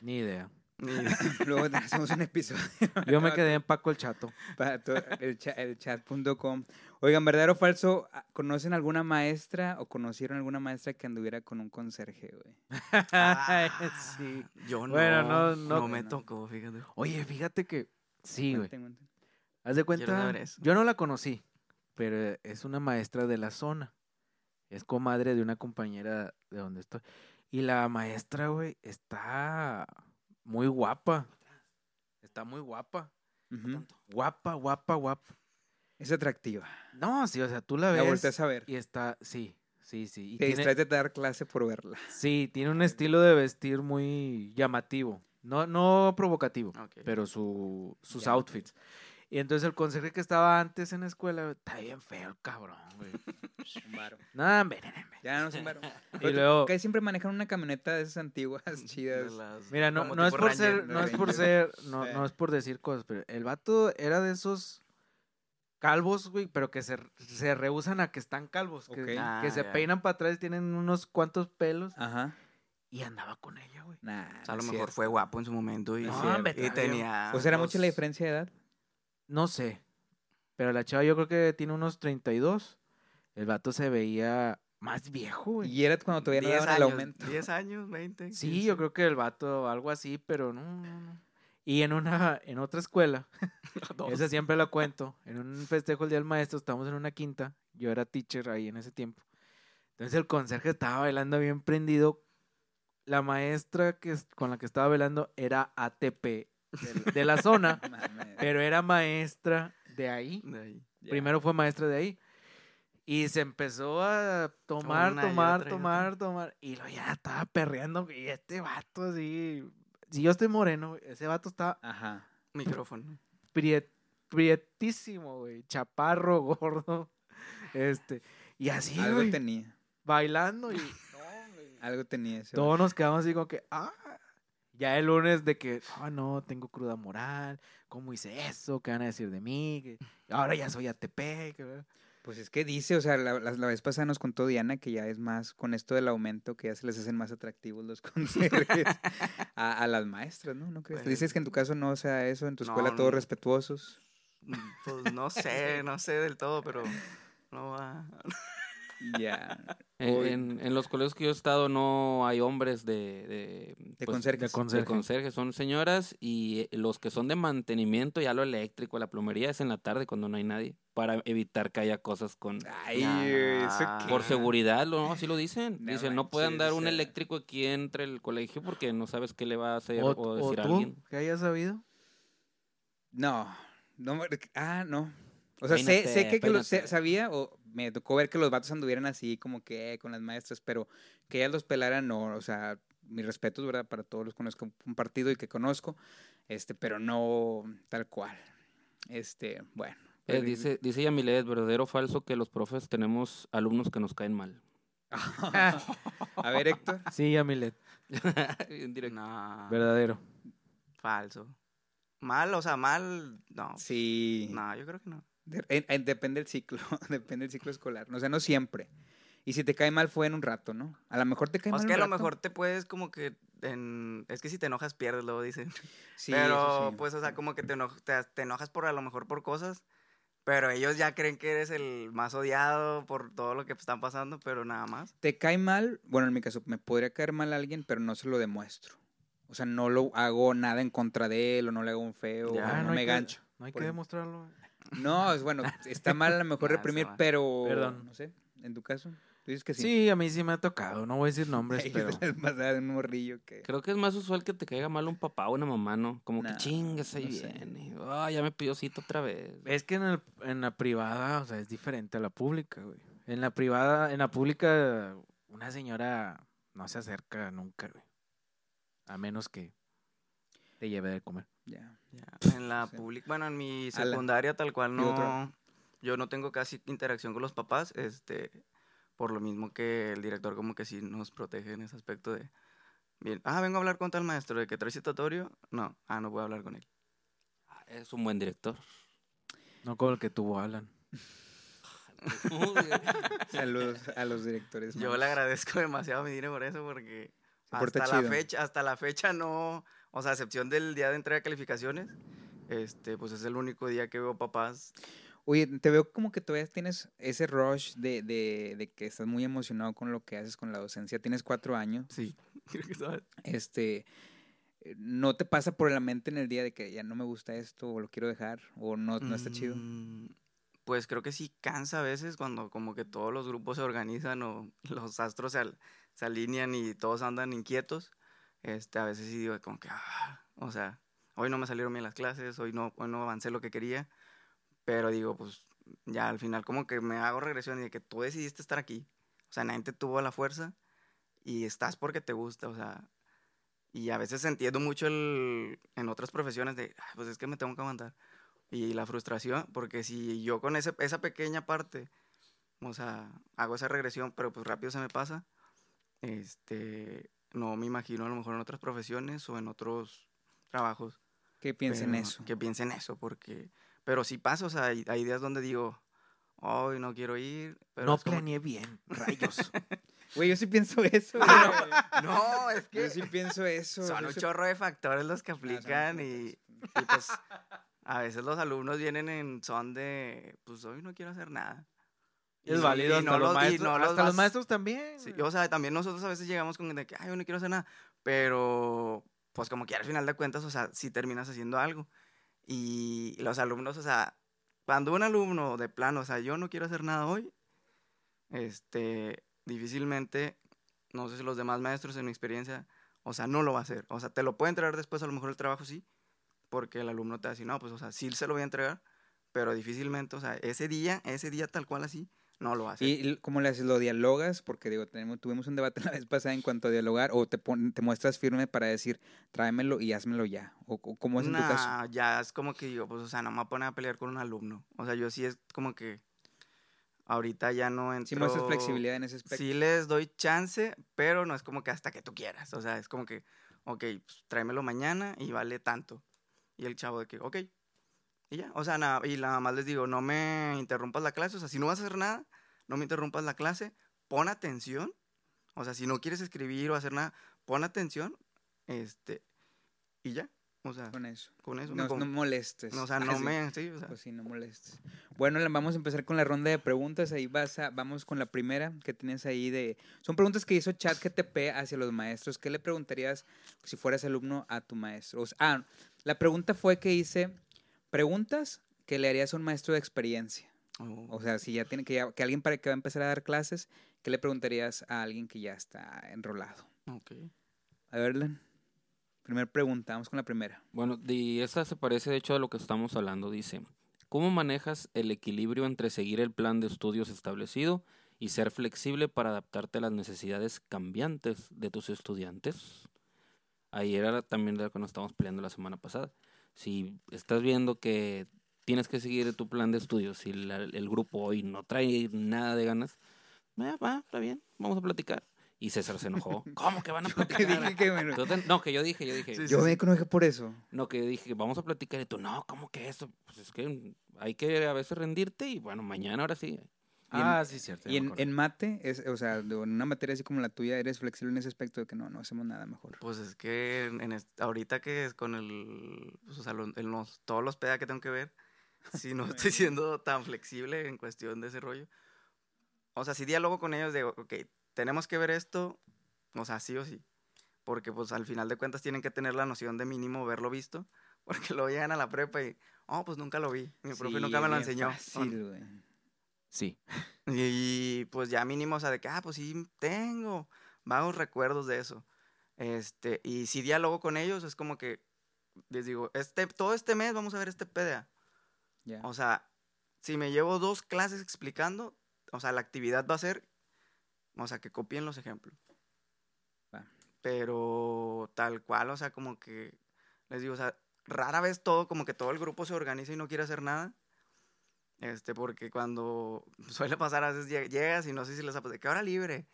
Ni idea. Ni- Luego hacemos un episodio Yo me quedé en Paco el Chato. para el, cha- el chat.com. Oigan, verdadero o falso, Ah, ¿conocen alguna maestra o conocieron alguna maestra que anduviera con un conserje, güey? sí. Yo no, Bueno, no- no, no- me no. tocó, fíjate. Oye, fíjate que sí, güey. Haz de cuenta, yo no la conocí, pero es una maestra de la zona. Es comadre de una compañera de donde estoy. Y la maestra, güey, está muy guapa. Está muy guapa. Guapa, guapa, guapa. Es atractiva. No, sí, o sea, tú la La ves volteas a ver. y está, sí, sí, sí. Y Te tiene- distraes de dar clase por verla. sí, tiene un estilo de vestir muy llamativo. No, no provocativo, Ok. pero su, sus outfits. Y entonces el conserje que estaba antes en la escuela, está bien feo el cabrón, güey. Un varo. No, hombre. Ya no es un varo. Y luego, Que siempre manejan una camioneta de esas antiguas, chidas. las- mira, no, no es por Ranger, ser, ¿no? es por Ranger. ser, no, Eh. no es por decir cosas, pero el vato era de esos calvos, güey, pero que se, se rehusan a que están calvos, que, Ok. que Ah, se peinan para atrás, tienen unos cuantos pelos Ajá. y andaba con ella, güey. Nah, O sea, a no lo mejor cierto. fue guapo en su momento y, No, hombre, y tenía. ¿O será dos- mucho la diferencia de edad? No sé, pero la chava yo creo que tiene unos 32. El vato se veía más viejo, güey. Y era cuando todavía no 10 daban el años, aumento. 10 años, 20. Sí, 15. yo creo que el vato, algo así, pero no, no, no. Y en una, en otra escuela, esa siempre la cuento, en un festejo el Día del Maestro, estábamos en una quinta, yo era teacher ahí en ese tiempo. Entonces el conserje estaba bailando bien prendido. La maestra que, con la que estaba bailando era ATP de, de la zona, pero era maestra de ahí. De ahí. Ya. Primero fue maestra de ahí. Y se empezó a tomar, tomar, y tomar, tomar. Y lo ya estaba perreando. Y este vato así. Si yo estoy moreno, ese vato está Ajá. Micrófono. priet- prietísimo, güey. Chaparro, gordo. Este. Y así, Algo tenía. Bailando y. no, güey. Algo tenía ese. Todos nos quedamos así como que. Ah. Ya el lunes de que, ah, no, tengo cruda moral, ¿cómo hice eso? ¿Qué van a decir de mí? Ahora ya soy ATP. que- Pues es que dice, o sea, la, la- la vez pasada nos contó Diana que ya es más, con esto del aumento, que ya se les hacen más atractivos los conserjes a, a las maestras, ¿no? ¿No crees? Pues, Dices que en tu caso no sea eso, en tu escuela no, todos no. respetuosos. Mm, Pues no sé, no sé del todo, pero no va. Ya. En, Uy. en- en los colegios que yo he estado no hay hombres de... De, De pues, conserjes. de de conserje. conserjes, son señoras y eh, los que son de mantenimiento, ya lo eléctrico, la plomería es en la tarde cuando no hay nadie, para evitar que haya cosas con... Ay, Ah, eso qué. Por seguridad, ¿no? Así lo dicen. No Dicen, no puede andar un eléctrico aquí entre el colegio porque no sabes qué le va a hacer O, o, o decir a alguien. que hayas sabido. No, no, me- ah, no. O sea, sé, Peínate, sé que, que lo sé- sabía o me tocó ver que los vatos anduvieran así como que con las maestras, pero que ellas los pelaran, no, o sea, mis respetos, ¿verdad? Para todos los con los que he compartido y que conozco, este, pero no tal cual. Este, bueno. Eh, pues, dice, dice Yamilet, verdadero o falso que los profes tenemos alumnos que nos caen mal. A ver, Héctor. Sí, Yamilet. No, Verdadero. falso. Mal, o sea, mal, no. Sí. No, yo creo que no. De- en- en- depende del ciclo, depende del ciclo escolar. O sea, no siempre. Y si te cae mal fue en un rato, ¿no? A lo mejor te cae O mal es que a un lo rato. mejor te puedes como que en... Es que si te enojas pierdes, luego dicen. Sí, pero sí. pues, o sea, como que te, eno- te, te enojas por a lo mejor por cosas, pero ellos ya creen que eres el más odiado por todo lo que están pasando, pero nada más. te cae mal, bueno, en mi caso, me podría caer mal a alguien, pero no se lo demuestro. O sea, no lo hago nada en contra de él, o no le hago un feo, Ya, o no, hay me que- gancho. No hay que ejemplo. demostrarlo. No, es bueno, está mal a lo mejor Ah, reprimir, pero... Perdón. No sé, en tu caso. ¿Tú dices que sí? Sí, a mí sí me ha tocado. No voy a decir nombres, Ahí pero... de un morrillo que... Creo que es más usual que te caiga mal un papá o una mamá, ¿no? Como Nah, que chingas ahí no viene. Ah, ya me pidió cita otra vez. Es que en, el- en la privada, o sea, es diferente a la pública, güey. En la privada, en la pública, una señora no se acerca nunca, güey. A menos que te lleve de comer. Ya. Ya, En la Sí. pública, bueno, en mi secundaria tal cual no, yo no tengo casi interacción con los papás, este, por lo mismo que el director como que sí nos protege en ese aspecto de, bien, ah, vengo a hablar con tal maestro, de que trae citatorio, no, ah, no voy a hablar con él. Ah, Es un buen director. No como el que tuvo Alan. Saludos a los directores. Yo malos. le agradezco demasiado a mi dinero por eso porque hasta la fecha, hasta la fecha no, o sea, a excepción del día de entrega de calificaciones, este, pues es el único día que veo papás. Oye, te veo como que todavía tienes ese rush de, de, de que estás muy emocionado con lo que haces con la docencia. Tienes cuatro años. Sí, creo que sabes. Este, eh, ¿no te pasa por la mente en el día de que ya no me gusta esto o lo quiero dejar o no, no está chido? Mm, Pues creo que sí cansa a veces cuando como que todos los grupos se organizan o los astros se, al- se alinean y todos andan inquietos. Este, a veces sí digo como que, ah, o sea, hoy no me salieron bien las clases, hoy no, hoy no avancé lo que quería, pero digo, pues ya al final como que me hago regresión y de que tú decidiste estar aquí. O sea, nadie te tuvo la fuerza y estás porque te gusta, o sea, y a veces entiendo mucho el, en otras profesiones de, "Ay, pues es que me tengo que aguantar. Y la frustración, porque si yo con ese, esa pequeña parte, o sea, hago esa regresión, pero pues rápido se me pasa, este, no me imagino a lo mejor en otras profesiones o en otros trabajos. ¿Qué piensa en pero- eso? Que piensen eso, porque, pero sí pasa, o sea, hay, hay días donde digo, hoy no quiero ir, pero no como- planeé bien, rayos. Güey, yo sí pienso eso. No, es Yo que sí pienso eso. son yo un chorro de factores los que Ah, aplican y, y, pues a veces los alumnos vienen en son de, pues hoy no quiero hacer nada. Es válido, y hasta, no los, los- maestros, no los hasta los vas- maestros también. Sí, o sea, también nosotros a veces llegamos con de que, ay, yo no quiero hacer nada, pero pues como que al final de cuentas, o sea, sí terminas haciendo algo. Y los alumnos, o sea, cuando un alumno de plano, o sea, yo no quiero hacer nada hoy, este, difícilmente, no sé si los demás maestros en mi experiencia, o sea, no lo va a hacer. O sea, te lo puede entregar después, a lo mejor el trabajo sí, porque el alumno te va a decir, no, pues, o sea, sí se lo voy a entregar, pero difícilmente, o sea, ese día, ese día tal cual así, no lo hacer. ¿Y cómo le haces? ¿Lo dialogas? Porque digo, tenemos, tuvimos un debate la vez pasada en cuanto a dialogar o te, pon- te muestras firme para decir, tráemelo y házmelo ya. ¿O, o cómo es en tu caso? Nah, ya es como que digo, pues, o sea, no me voy a poner a pelear con un alumno. O sea, yo sí es como que ahorita ya no entro... Si muestras flexibilidad en ese aspecto. Sí les doy chance, pero no es como que hasta que tú quieras. O sea, es como que, ok, pues, tráemelo mañana y vale tanto. Y el chavo de que, ok. Y ya, o sea, nada, y nada más les digo, no me interrumpas la clase. O sea, si no vas a hacer nada, no me interrumpas la clase. Pon atención. O sea, si no quieres escribir o hacer nada, pon atención. Este, y ya. O sea, Con eso. con eso No, molestes. no, o sea, Ah, no sí. me... Sí, o sea, Pues sí, no molestes. Bueno, vamos a empezar con la ronda de preguntas. Ahí vas a, vamos con la primera que tienes ahí de... Son preguntas que hizo ChatGTP hacia los maestros. ¿Qué le preguntarías si fueras alumno a tu maestro? O sea, ah, la pregunta fue que hice preguntas que le harías a un maestro de experiencia. oh, O sea, si ya tiene que, ya- que alguien para que va a empezar a dar clases, ¿qué le preguntarías a alguien que ya está enrolado? ok. A verla. Primer pregunta, vamos con la primera. Bueno, y esta se parece de hecho a lo que estamos hablando. Dice, ¿cómo manejas el equilibrio entre seguir el plan de estudios establecido y ser flexible para adaptarte a las necesidades cambiantes de tus estudiantes? Ahí era también de lo que nos estábamos peleando la semana pasada. Si estás viendo que tienes que seguir tu plan de estudios, si la- el grupo hoy no trae nada de ganas, "Eh, va, está bien, vamos a platicar. Y César se enojó. ¿Cómo que van a Yo que platicar? dije que bueno, Entonces, no, que yo dije, yo dije, Sí, yo me conozco por eso. no, que dije, que vamos a platicar y tú, no, ¿cómo que eso? Pues es que hay que a veces rendirte y bueno, mañana ahora sí. Y en- Ah, sí, cierto. Y en, en mate, es, o sea, en una materia así como la tuya, eres flexible en ese aspecto de que no, no hacemos nada mejor. Pues es que en, ahorita que es con el, pues, o sea, lo- los- todos los PEDA que tengo que ver, si no estoy siendo tan flexible en cuestión de ese rollo. O sea, si diálogo con ellos de, ok, tenemos que ver esto, o sea, sí o sí. Porque pues al final de cuentas tienen que tener la noción de mínimo verlo visto, porque lo llegan a la prepa y, oh, pues nunca lo vi, mi profe Sí, nunca me lo enseñó. Fácil. Sí. Y, pues ya mínimo, o sea, de que, ah, pues sí, tengo vagos recuerdos de eso. Este, y si diálogo con ellos, es como que les digo, este, todo este mes vamos a ver este PDA. Ya. O sea, si me llevo dos clases explicando, o sea, la actividad va a ser, o sea, que copien los ejemplos. Pero tal cual, o sea, como que, les digo, o sea, rara vez todo, como que todo el grupo se organiza y no quiere hacer nada. Este, porque cuando suele pasar, a veces lle- llegas y no sé si les ha pasado, ¿de qué hora libre?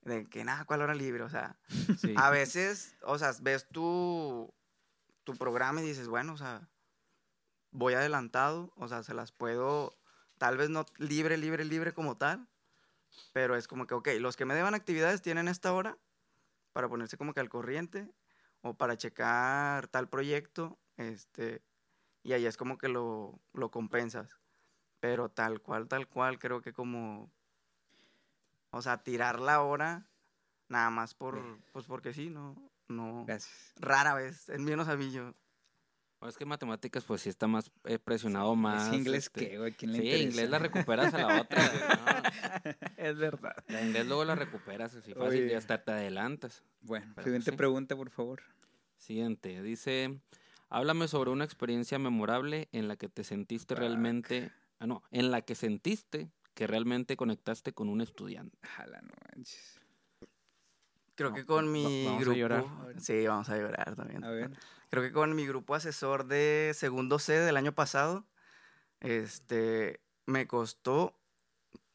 De que nada, ¿cuál hora libre? O sea, Sí. a veces, o sea, ves tu, tu programa y dices, bueno, o sea, voy adelantado, o sea, se las puedo, tal vez no libre, libre, libre como tal, pero es como que, ok, los que me deban actividades tienen esta hora para ponerse como que al corriente o para checar tal proyecto, este, y ahí es como que lo, lo compensas. Pero tal cual, tal cual, creo que como, o sea, tirar la hora nada más por, pues porque sí, no, no, Gracias. rara vez, en mí no sabía yo. Es que matemáticas, pues sí está más eh, presionado más. ¿Es inglés este, qué, güey? ¿Quién le Sí, interesa? inglés la recuperas a la otra. no. Es verdad. La inglés luego la recuperas así fácil Oye. y hasta te adelantas. Bueno, Pero siguiente sí. pregunta, por favor. Siguiente, dice, háblame sobre una experiencia memorable en la que te sentiste realmente, ah no, en la que sentiste que realmente conectaste con un estudiante. Jala, no manches. Creo No, que con mi vamos a grupo. llorar. Sí, vamos a llorar también. A ver. Creo que con mi grupo asesor de segundo C del año pasado, este, me costó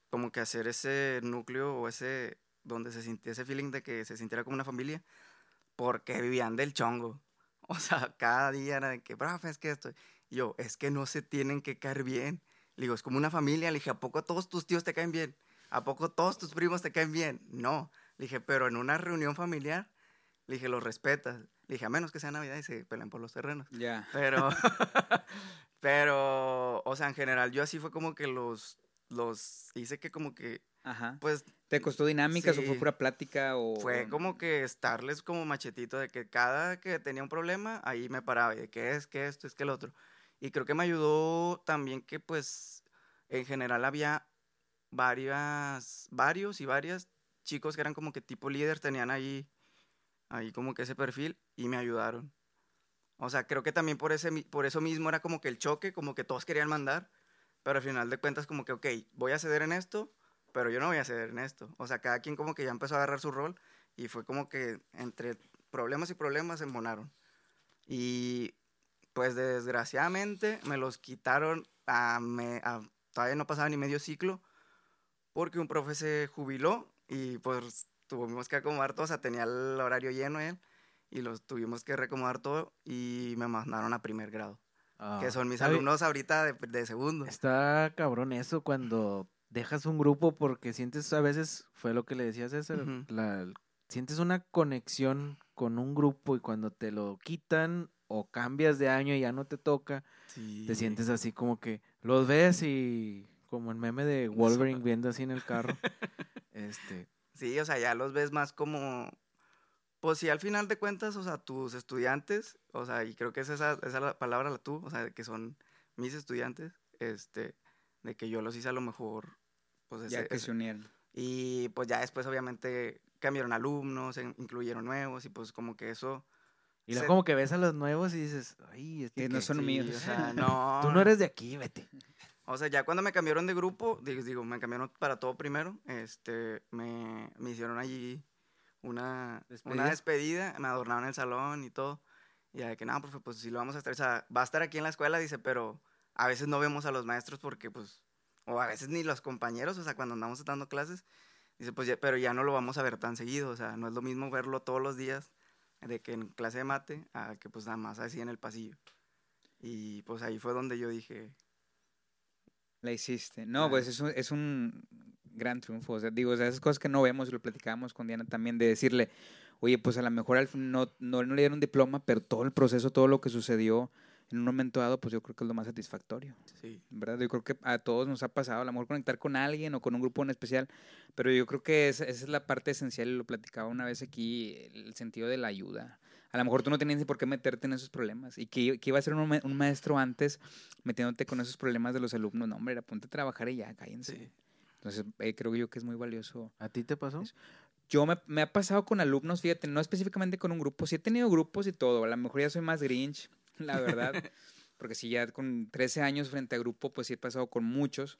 como que hacer ese núcleo o ese, donde se sintiera ese feeling de que se sintiera como una familia, porque vivían del chongo. O sea, cada día era de que, profe, es que esto. Y yo, es que no se tienen que caer bien. Le digo, es como una familia. Le dije, ¿a poco todos tus tíos te caen bien? ¿A poco todos tus primos te caen bien? No. Le dije, pero en una reunión familiar, le dije, los respetas. Le dije, a menos que sea Navidad y se peleen por los terrenos. Ya. Pero, pero, o sea, en general, yo así fue como que los, los hice que como que, Ajá. pues, ¿Te costó dinámicas o fue Sí. pura plática o...? fue como que estarles como machetito de que cada que tenía un problema, ahí me paraba, y de que es, que esto, es que el otro. Y creo que me ayudó también que, pues, en general había varias, varios y varias chicos que eran como que tipo líder, tenían ahí, ahí como que ese perfil y me ayudaron. O sea, creo que también por, ese, por eso mismo era como que el choque, como que todos querían mandar, pero al final de cuentas como que, ok, voy a ceder en esto, pero yo no voy a ceder en esto. O sea, cada quien como que ya empezó a agarrar su rol y fue como que entre problemas y problemas se embonaron. Y pues desgraciadamente me los quitaron a, me- a- todavía no pasaba ni medio ciclo porque un profe se jubiló y pues tuvimos que acomodar todo, o sea, tenía el horario lleno él y los tuvimos que recomodar todo y me mandaron a primer grado, Ah, que son mis alumnos ahorita de, de segundo. Está cabrón eso cuando dejas un grupo porque sientes a veces, fue lo que le decía César, la, sientes una conexión con un grupo y cuando te lo quitan o cambias de año y ya no te toca, Sí. te sientes así como que los ves y como el meme de Wolverine viendo así en el carro. este, Sí, o sea, ya los ves más como, pues sí, al final de cuentas, o sea, tus estudiantes, o sea, y creo que es esa, esa la palabra la tú, o sea, de que son mis estudiantes, este, de que yo los hice a lo mejor, pues Ya ese- que ese- se unieron. y pues ya después obviamente cambiaron alumnos, incluyeron nuevos y pues como que eso... y luego como que ves a los nuevos y dices, ay, este Que no qué". son sí, míos. O sea, no. Tú no eres de aquí, vete. O sea, ya cuando me cambiaron de grupo, digo, digo me cambiaron para todo primero, este, me, me hicieron allí una ¿Despedida? una despedida, me adornaron el salón y todo. Y de que, no, profe, pues sí lo vamos a estar, o sea, va a estar aquí en la escuela, dice, pero a veces no vemos a los maestros porque, pues, o a veces ni los compañeros, o sea, cuando andamos dando clases, dice, pues, ya, pero ya no lo vamos a ver tan seguido, o sea, no es lo mismo verlo todos los días de que en clase de mate a que, pues, nada más así en el pasillo. Y, pues, ahí fue donde yo dije, La hiciste. No, Ah. pues es un, es un gran triunfo. O sea, digo, o sea, esas cosas que no vemos y lo platicábamos con Diana también, de decirle, oye, pues a lo mejor no, no, no le dieron diploma, pero todo el proceso, todo lo que sucedió en un momento dado, pues yo creo que es lo más satisfactorio. sí. ¿verdad? Yo creo que a todos nos ha pasado, a lo mejor conectar con alguien o con un grupo en especial, pero yo creo que esa, esa es la parte esencial, y lo platicaba una vez aquí, el sentido de la ayuda. A lo mejor tú no tenías ni por qué meterte en esos problemas y que, que iba a ser un, ma- un maestro antes metiéndote con esos problemas de los alumnos. No, hombre, era ponte a trabajar y ya, cállense. Sí. Entonces, eh, creo yo que es muy valioso. ¿A ti te pasó? Eso. Yo me, me ha pasado con alumnos, fíjate, no específicamente con un grupo, sí he tenido grupos y todo, a lo mejor ya soy más grinch, la verdad, porque si ya con 13 años frente a grupo, pues sí he pasado con muchos.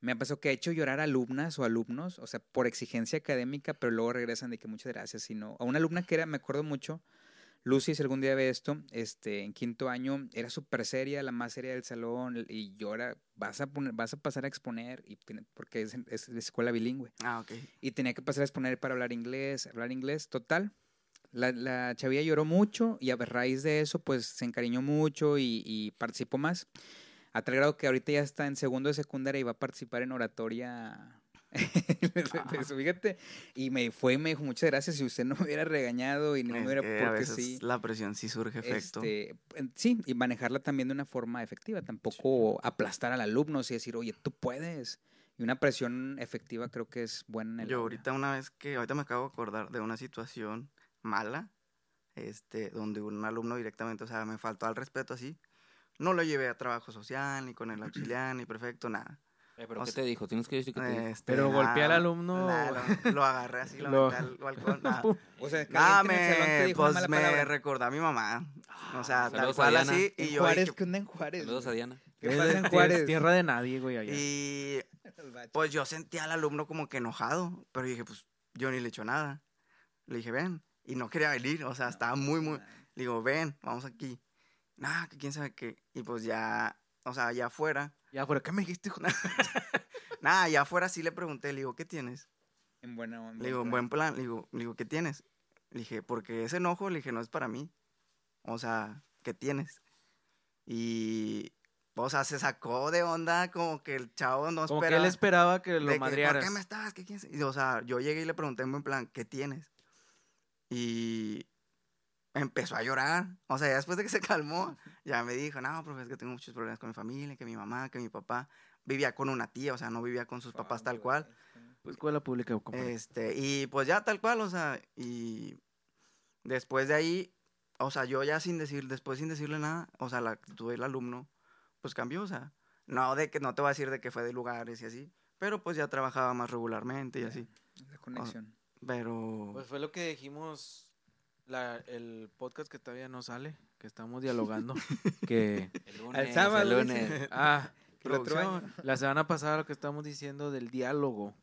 Me ha pasado que he hecho llorar alumnas o alumnos, o sea, por exigencia académica, pero luego regresan de que muchas gracias. Sino a una alumna que era, me acuerdo mucho, Lucy, si algún día ve esto, este, en quinto año, era súper seria, la más seria del salón, y llora, vas a, poner, vas a pasar a exponer, y, porque es, es de escuela bilingüe, Ah, ok. y tenía que pasar a exponer para hablar inglés, hablar inglés, total. La, la chavilla lloró mucho y a raíz de eso, pues se encariñó mucho y, y participó más. A tal grado que ahorita ya está en segundo de secundaria y va a participar en oratoria. Eso, Fíjate, y me fue y me dijo muchas gracias si usted no me hubiera regañado y no me Es hubiera a porque veces sí. la presión sí surge efecto. Este, sí, y manejarla también de una forma efectiva, tampoco aplastar al alumno y decir, oye, tú puedes. Y una presión efectiva creo que es buena en el Yo ahorita una vez que, ahorita me acabo de acordar de una situación mala, este, donde un alumno directamente, o sea, me faltó al respeto así. No lo llevé a trabajo social, ni con el auxiliar, ni perfecto, nada. Eh, ¿Pero O qué sea, te dijo? Tienes que decir que te dijo. Este, Pero golpeé al alumno. nada, lo, lo agarré así, lo, aventé al balcón. nada. O sea, que Nada, alguien en el salón te me, dijo pues me recordó a mi mamá. O sea, tal Saludos a cual así. En Y yo Juárez, dije, ¿qué onda en Juárez? Saludos a? Diana. ¿Qué Es pasa en Juárez? Tierra de nadie, güey, allá. y pues yo sentía al alumno como que enojado. Pero dije, pues yo ni le echo nada. Le dije, ven. Y no quería venir. O sea, estaba muy, muy. Le digo, ven, vamos aquí. Nada, que quién sabe qué. Y pues ya, o sea, allá afuera. Ya, pero ¿qué me dijiste, hijo? Nada, allá afuera sí le pregunté, le digo, ¿qué tienes? En buena onda. Le digo, en buen plan. Le digo, le digo, ¿qué tienes? Le dije, porque ese enojo, le dije, no es para mí. O sea, ¿qué tienes? Y, o sea, se sacó de onda como que el chavo no Como que esperaba. él esperaba que lo que, madrearas. ¿Por qué me estabas? ¿Qué quieres? Y, o sea, yo llegué y le pregunté en buen plan, ¿qué tienes? Y empezó a llorar. O sea, ya después de que se calmó, ya me dijo, no, profe, es que tengo muchos problemas con mi familia, que mi mamá, que mi papá vivía con una tía, o sea, no vivía con sus papás tal cual. Pues, escuela pública, compadre. Este, y pues ya tal cual, o sea, y después de ahí, o sea, yo ya sin decir, después sin decirle nada, o sea, la actitud del alumno, pues cambió, o sea, no de que, no te voy a decir de que fue de lugares y así, pero pues ya trabajaba más regularmente y así, La conexión. Pero... Pues fue lo que dijimos la, el podcast que todavía no sale, que estamos dialogando, que El lunes, sábado, el lunes. ah, El la semana pasada lo que estamos diciendo del diálogo.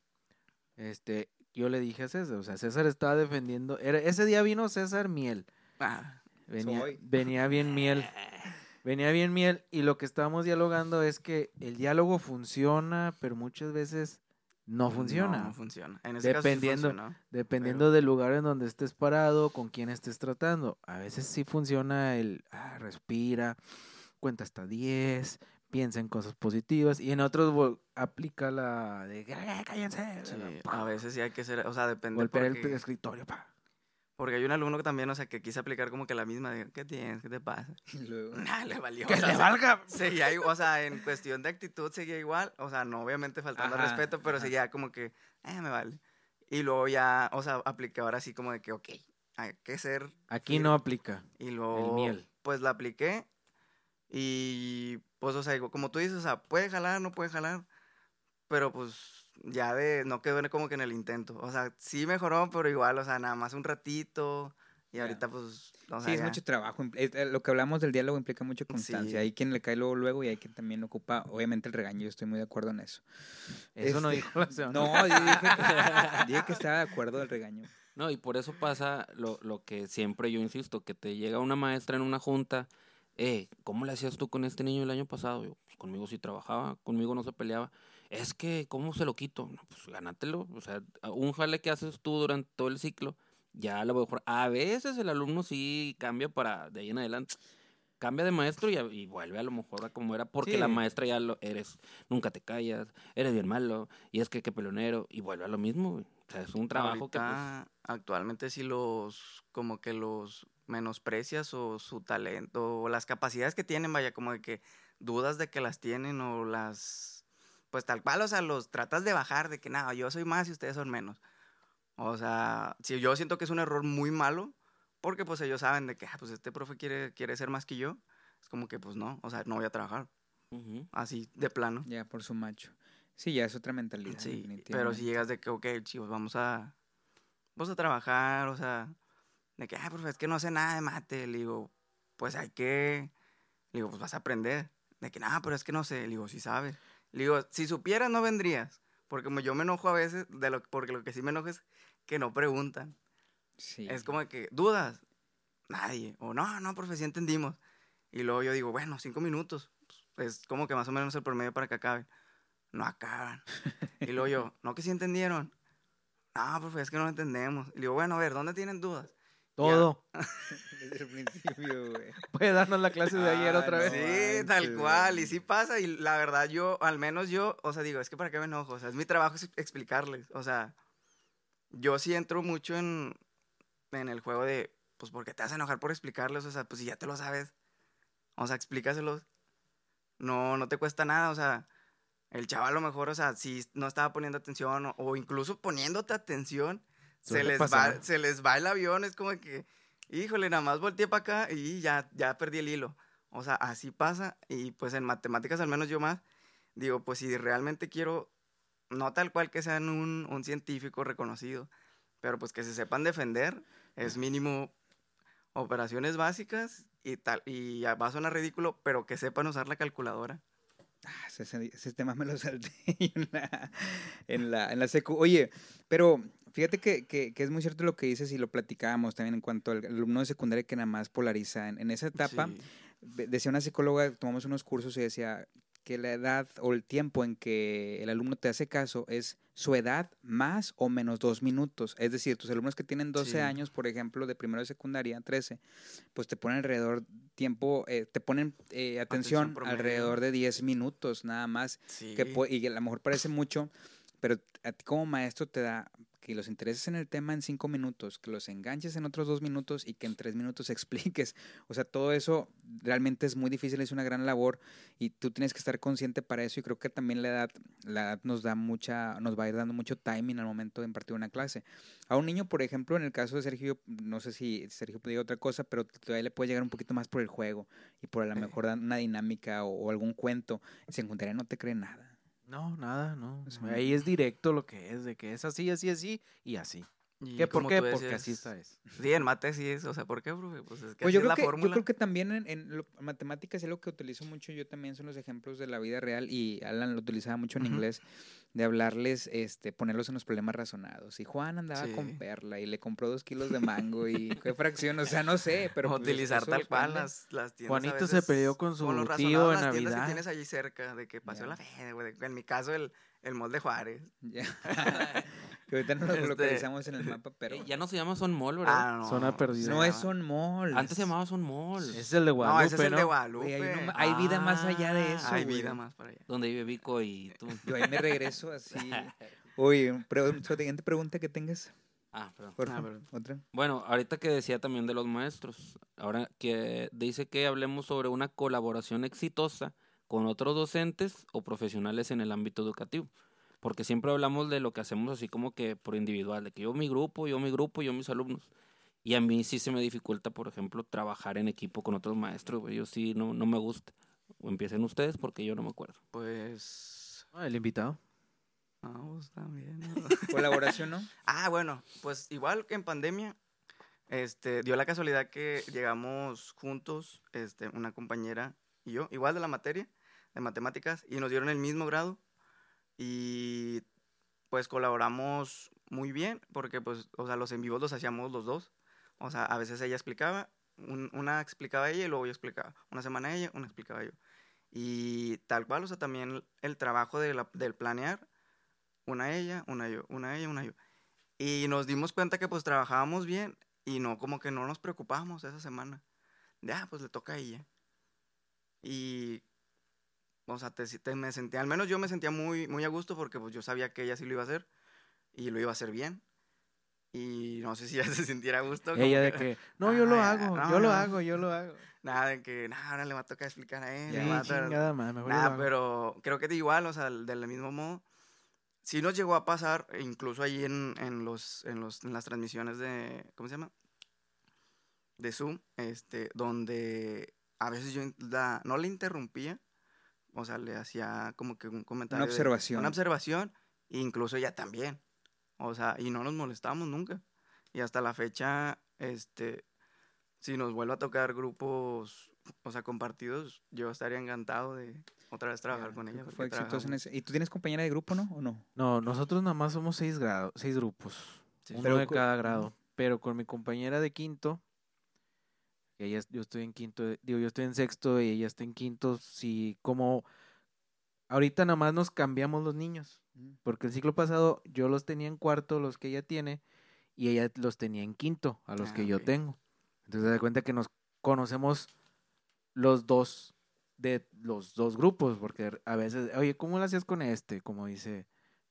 Este, yo le dije a César, o sea, César estaba defendiendo, era, ese día vino César Miel, Ah, venía, Soy. venía bien miel. Venía bien miel y lo que estábamos dialogando es que el diálogo funciona, pero muchas veces no funciona. No funciona. En ese caso sí Dependiendo. funcionó. Dependiendo del lugar en donde estés parado, con quién estés tratando. A veces sí funciona el ah, respira, cuenta hasta 10, piensa en cosas positivas. Y en otros aplica la de "Ah, cállense. Sí, a veces sí hay que ser, o sea, depende Golpear el porque, escritorio. pa. Porque hay un alumno que también, o sea, que quise aplicar como que la misma de, ¿qué tienes? ¿Qué te pasa? Y luego- Nah, le valió. ¡Que o sea, le valga! Seguía, i- o sea, en cuestión de actitud seguía igual, o sea, no obviamente faltando al respeto, pero ajá. seguía como que, eh, me vale. Y luego ya, o sea, apliqué ahora sí como de que, ok, hay que ser, Aquí no aplica. y luego, miel. pues la apliqué, y pues, o sea, como tú dices, o sea, puede jalar, no puede jalar, pero pues ya de, no quedó en- como que en el intento, o sea, sí mejoró, pero igual, o sea, nada más un ratito, y ahorita pues, o sea, Sí, es ya. mucho trabajo. es- eh, Lo que hablamos del diálogo implica mucha constancia. Sí. Hay quien le cae luego, luego y hay quien también ocupa, obviamente, el regaño. Yo estoy muy de acuerdo en eso. Eso no Este, dijo la semana. No, yo dije que, dije que estaba de acuerdo del regaño. No, y por eso pasa lo, lo que siempre yo insisto, que te llega una maestra en una junta, eh, ¿cómo le hacías tú con este niño el año pasado? Yo, pues conmigo sí trabajaba, conmigo no se peleaba. Es que, ¿cómo se lo quito? No, pues gánatelo. O sea, un jale que haces tú durante todo el ciclo, ya lo mejor. A veces el alumno sí cambia para de ahí en adelante. Cambia de maestro y, vuelve a lo mejor a como era, porque la maestra ya lo eres, nunca te callas, eres bien malo, y es que qué pelonero, y vuelve a lo mismo, güey. O sea, es un trabajo que pues, actualmente si los como que los menosprecias o su talento o las capacidades que tienen, vaya, como de que dudas de que las tienen o las pues tal cual, o sea, los tratas de bajar de que nada, yo soy más y ustedes son menos. O sea, si yo siento que es un error muy malo porque pues ellos saben de que ah, pues este profe quiere quiere ser más que yo, es como que pues no, o sea, no voy a trabajar Ujú. así de plano. Ya, por su macho. Sí, ya es otra mentalidad. Sí, pero si llegas de que, ok, chicos, vamos a, vamos a trabajar, o sea, de que, ah, profe, es que no sé nada de mate. Le digo, pues hay que, le digo, pues vas a aprender. De que, nada, pero es que no sé. Le digo, sí sabes. Le digo, si supieras no vendrías. Porque como yo me enojo a veces, de lo, porque lo que sí me enojo es que no preguntan. Sí. Es como que, ¿dudas? Nadie. O no, no, profe, sí entendimos. Y luego yo digo, bueno, cinco minutos. Es como que más o menos el promedio para que acaben. No acaban. y luego yo, ¿no que sí entendieron? No, profe, es que no entendemos. Y le digo, bueno, a ver, ¿dónde tienen dudas? Todo. Desde el principio, güey. Puede darnos la clase de ayer Ah, otra vez. no. Sí, tal cual. Y sí pasa. Y la verdad, yo, al menos yo, o sea, digo, es que para qué me enojo. O sea, es mi trabajo es explicarles. O sea, yo sí entro mucho en, en el juego de, pues, ¿por qué te vas a enojar por explicarles? O sea, pues si ya te lo sabes. O sea, explícaselos. No, no te cuesta nada. O sea, el chaval a lo mejor, o sea, si no estaba poniendo atención o, o incluso poniéndote atención, se les, va, se les va el avión. Es como que, híjole, nada más volteé para acá y ya, ya perdí el hilo. O sea, así pasa. Y pues en matemáticas, al menos yo más, digo, pues si realmente quiero, no tal cual que sean un, un científico reconocido, pero pues que se sepan defender, es mínimo operaciones básicas y tal. Y va a sonar ridículo, pero que sepan usar la calculadora. Ah, ese, ese- ese tema me lo salté en la, en la, en la secu. Oye, pero fíjate que, que, que es muy cierto lo que dices y lo platicábamos también en cuanto al alumno de secundaria que nada más polariza. En, en esa etapa, Sí. decía una psicóloga, tomamos unos cursos y decía que la edad o el tiempo en que el alumno te hace caso es su edad más o menos dos minutos. Es decir, tus alumnos que tienen 12 Sí. años, por ejemplo, de primero de secundaria, 13, pues te ponen alrededor tiempo, eh, te ponen eh, atención, alrededor de 10 minutos nada más. Sí. Que y a lo mejor parece mucho, pero a ti como maestro te da que los intereses en el tema en cinco minutos, que los enganches en otros dos minutos y que en tres minutos expliques. O sea, todo eso realmente es muy difícil, es una gran labor y tú tienes que estar consciente para eso y creo que también la edad, la edad nos da mucha, nos va a ir dando mucho timing al momento de impartir una clase. A un niño, por ejemplo, en el caso de Sergio, no sé si Sergio puede otra cosa, pero todavía le puede llegar un poquito más por el juego y por a lo mejor una dinámica o, o algún cuento. En secundaria no te cree nada. No, nada, no. O sea, Ahí es directo lo que es, de que es así, así, así y así. Y ¿Qué, ¿Por qué? Porque así está es. Sí, en mate sí es. O sea, ¿por qué, profe? Pues es que Pues yo es creo, la que, yo creo que también en, en lo- matemáticas es lo que utilizo mucho yo también son los ejemplos de la vida real y Alan lo utilizaba mucho en inglés de hablarles, este, ponerlos en los problemas razonados. Y Juan andaba con perla y le compró dos kilos de mango y qué fracción, o sea, no sé, pero pues, utilizar tal cual las, las tiendas. a Juanito se peleó con su los tío en las tiendas Navidad. que tienes allí cerca, de que pasó la fe. En mi caso, el, el mall de Juárez. Ya. que ahorita no lo Este, localizamos en el mapa, pero Eh, ya no se llama Son Mall, ¿verdad? Ah, no. Zona perdida. no es un mall. Antes se llamaba Son Mall. Ese es el de No, Guadalupe, ese es el de ¿no? Guadalupe. Hay, una- hay vida más allá de Ah, eso. Hay güey. vida más para allá. Donde vive Vico y tú. Yo ahí me regreso así. Oye, pre- siguiente pregunta que tengas, Ah, perdón. por Ah, favor. perdón. Otra. Bueno, ahorita que decía también de los maestros, ahora que dice que hablemos sobre una colaboración exitosa con otros docentes o profesionales en el ámbito educativo, porque siempre hablamos de lo que hacemos así como que por individual, de que yo mi grupo, yo mi grupo, yo mis alumnos. Y a mí sí se me dificulta, por ejemplo, trabajar en equipo con otros maestros, güey. Yo sí no, no me gusta. O empiecen ustedes porque yo no me acuerdo. Pues. Ah, el invitado. Vamos también. ¿no? Colaboración, ¿no? ah, bueno, pues igual que en pandemia, este, dio la casualidad que llegamos juntos, este, una compañera y yo, igual de la materia, de matemáticas, y nos dieron el mismo grado. Y pues colaboramos muy bien, porque pues, o sea, los en vivos los hacíamos los dos. O sea, a veces ella explicaba, un- una explicaba ella y luego yo explicaba. Una semana ella, una explicaba yo. Y tal cual, o sea, también el trabajo de la- del planear, una ella, una yo, una ella, una yo. Y nos dimos cuenta que pues trabajábamos bien y no, como que no nos preocupábamos esa semana. De, ah, pues le toca a ella. Y, o sea, te, te- me sentía, al menos yo me sentía muy, muy a gusto porque pues yo sabía que ella sí lo iba a hacer y lo iba a hacer bien. Y no sé si ella se sintiera a gusto. Ella de que, no, yo lo hago, no, yo lo hago, yo lo hago. Nada de que, nada, ahora le va a tocar explicar a él. Ya, chingada mejor lo hago. pero creo que de igual, o sea, del mismo modo. Sí nos llegó a pasar, e incluso ahí en, en los, en los, en las transmisiones de, ¿cómo se llama? De Zoom, este, donde a veces yo la- no le interrumpía, o sea, le hacía como que un comentario. Una de- observación. una observación, e incluso ella también. O sea, y no nos molestamos nunca. Y hasta la fecha, este, si nos vuelve a tocar grupos, o sea, compartidos, yo estaría encantado de otra vez trabajar Ya, con ella. Fue exitoso en ese. ¿Y tú tienes compañera de grupo, no? ¿O no? No, nosotros nada más somos seis grados, seis grupos. Sí, uno pero de cada grado. Pero con mi compañera de quinto, que ella, yo estoy en quinto, de- digo, yo estoy en sexto y ella está en quinto, sí, como ahorita nada más nos cambiamos los niños. Porque el ciclo pasado yo los tenía en cuarto, los que ella tiene, y ella los tenía en quinto, a los Ah, que yo tengo. Entonces, da cuenta que nos conocemos los dos de los dos grupos, porque a veces, oye, ¿cómo lo hacías con este? Como dice,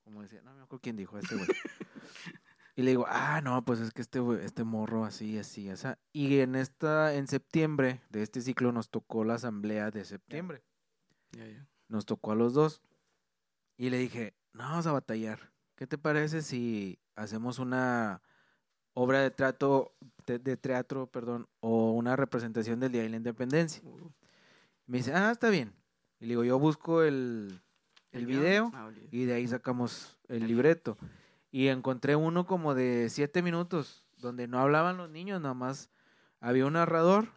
como decía, no me acuerdo quién dijo este güey. y le digo, ah, no, pues es que este este morro así, así, así. Y en esta, en septiembre de este ciclo nos tocó la asamblea de septiembre nos tocó a los dos. Y le dije, no vamos a batallar. ¿Qué te parece si hacemos una obra de trato, de, de teatro, perdón, o una representación del Día de la Independencia? Uh, Me dice, ah, está bien. Y le digo, yo busco el, el video Ah, y de ahí sacamos el libreto. Y encontré uno como de siete minutos, donde no hablaban los niños, nada más había un narrador,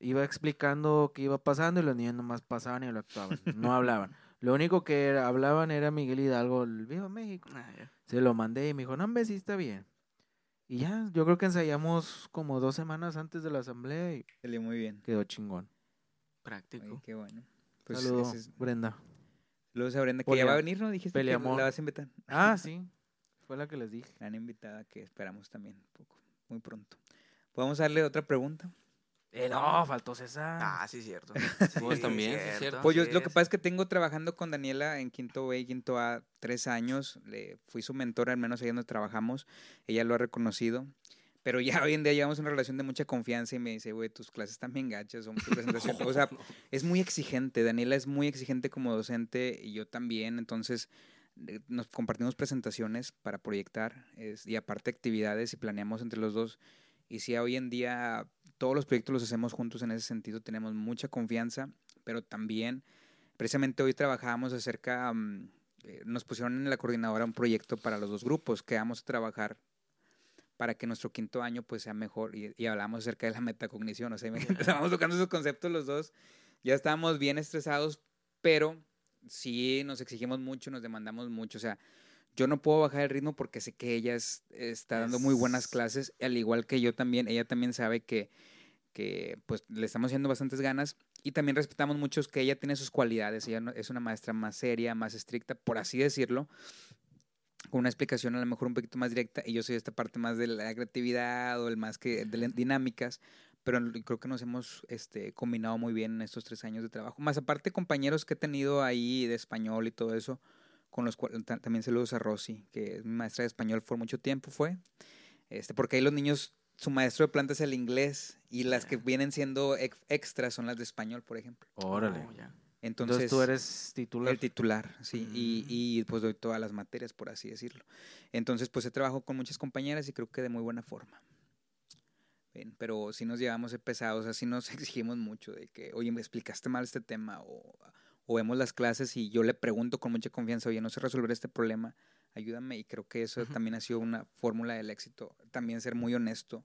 iba explicando qué iba pasando y los niños nomás pasaban y lo actuaban, no hablaban. Lo único que era- hablaban era Miguel Hidalgo, el Viva México. Ah. Se lo mandé y me dijo, no, hombre, sí está bien. Y ya, yo creo que ensayamos como dos semanas antes de la asamblea y Salió muy bien. quedó chingón. Práctico. Oye, qué bueno. Pues Saludos, es- Brenda. Saludos a Brenda, que ya va a venir, ¿no? Dijiste que la vas a invitar. Ah, sí, fue la que les dije. Gran invitada que esperamos también un poco, muy pronto. ¿Podemos darle otra pregunta? Eh, no, faltó César. Ah, sí, cierto. Pues también, sí, cierto. Pues yo sí lo que pasa es que tengo trabajando con Daniela en quinto B y quinto A tres años. Le fui su mentora, al menos ahí donde trabajamos. Ella lo ha reconocido. Pero ya hoy en día llevamos una relación de mucha confianza y me dice, güey, tus clases están bien gachas, son tu presentación. O sea, es muy exigente. Daniela es muy exigente como docente y yo también. Entonces, nos compartimos presentaciones para proyectar es- y aparte actividades y planeamos entre los dos. Y si hoy en día todos los proyectos los hacemos juntos en ese sentido, tenemos mucha confianza, pero también, precisamente hoy trabajábamos acerca, mm, eh, nos pusieron en la coordinadora un proyecto para los dos grupos que vamos a trabajar para que nuestro quinto año pues sea mejor y, y hablamos acerca de la metacognición, o sea, estábamos tocando esos conceptos los dos, ya estábamos bien estresados, pero sí nos exigimos mucho, nos demandamos mucho, o sea, yo no puedo bajar el ritmo porque sé que ella es- está dando muy buenas Es- clases, al igual que yo también, ella también sabe que, que pues le estamos haciendo bastantes ganas y también respetamos mucho que ella tiene sus cualidades, ella es una maestra más seria, más estricta, por así decirlo, con una explicación a lo mejor un poquito más directa y yo soy esta parte más de la creatividad o el más que de las dinámicas, pero creo que nos hemos este, combinado muy bien en estos tres años de trabajo. Más aparte compañeros que he tenido ahí de español y todo eso, con los cuales también saludos a Rosy, que es mi maestra de español por mucho tiempo fue, este, porque ahí los niños, su maestro de planta es el inglés y las que vienen siendo ex- extras son las de español, por ejemplo. Órale. Oh, ya. Entonces, Entonces, tú eres titular. el titular, sí, y, Mm. y pues doy todas las materias, por así decirlo. Entonces, pues he trabajado con muchas compañeras y creo que de muy buena forma. Pero si nos llevamos pesados, así nos exigimos mucho de que, oye, me explicaste mal este tema, o, o vemos las clases y yo le pregunto con mucha confianza, oye, no sé resolver este problema, ayúdame, y creo que eso también ha sido una fórmula del éxito, también ser muy honesto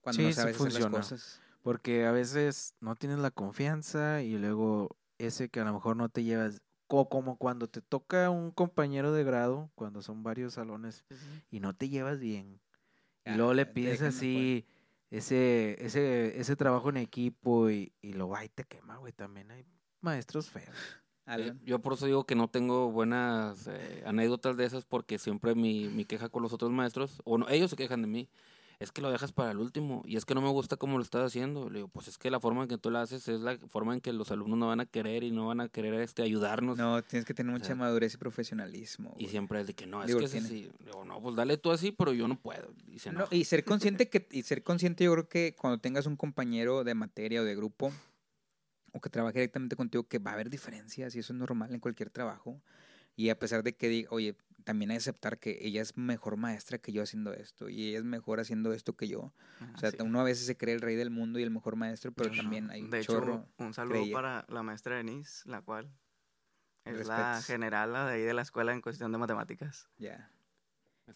cuando Sí, no sabes hacer las cosas. Porque a veces no tienes la confianza y luego ese que a lo mejor no te llevas. co- Como cuando te toca un compañero de grado, cuando son varios salones y no te llevas bien. Y Ya, luego le pides así ese, ese, ese trabajo en equipo y, y luego ahí te quema, güey. También hay maestros feos. Alan. Eh, Yo por eso digo que no tengo buenas eh, anécdotas de esas porque siempre mi, mi queja con los otros maestros, o no, ellos se quejan de mí, es que lo dejas para el último y es que no me gusta cómo lo estás haciendo. Le digo, pues es que la forma en que tú lo haces es la forma en que los alumnos no van a querer y no van a querer este ayudarnos. No, tienes que tener mucha sea, madurez y profesionalismo. Y güey. siempre es de que no, es Digo, que es así. Le Digo, no, pues dale tú así, pero yo no puedo. Y se No, enoja. y ser consciente que y ser consciente yo creo que cuando tengas un compañero de materia o de grupo o que trabaje directamente contigo que va a haber diferencias y eso es normal en cualquier trabajo y a pesar de que diga, oye también aceptar que ella es mejor maestra que yo haciendo esto y ella es mejor haciendo esto que yo. Ah, O sea, sí. uno a veces se cree el rey del mundo y el mejor maestro, pero también hay un De hecho, chorro. un saludo creía. para la maestra Denise, la cual es la generala de ahí de la escuela en cuestión de matemáticas. Ya.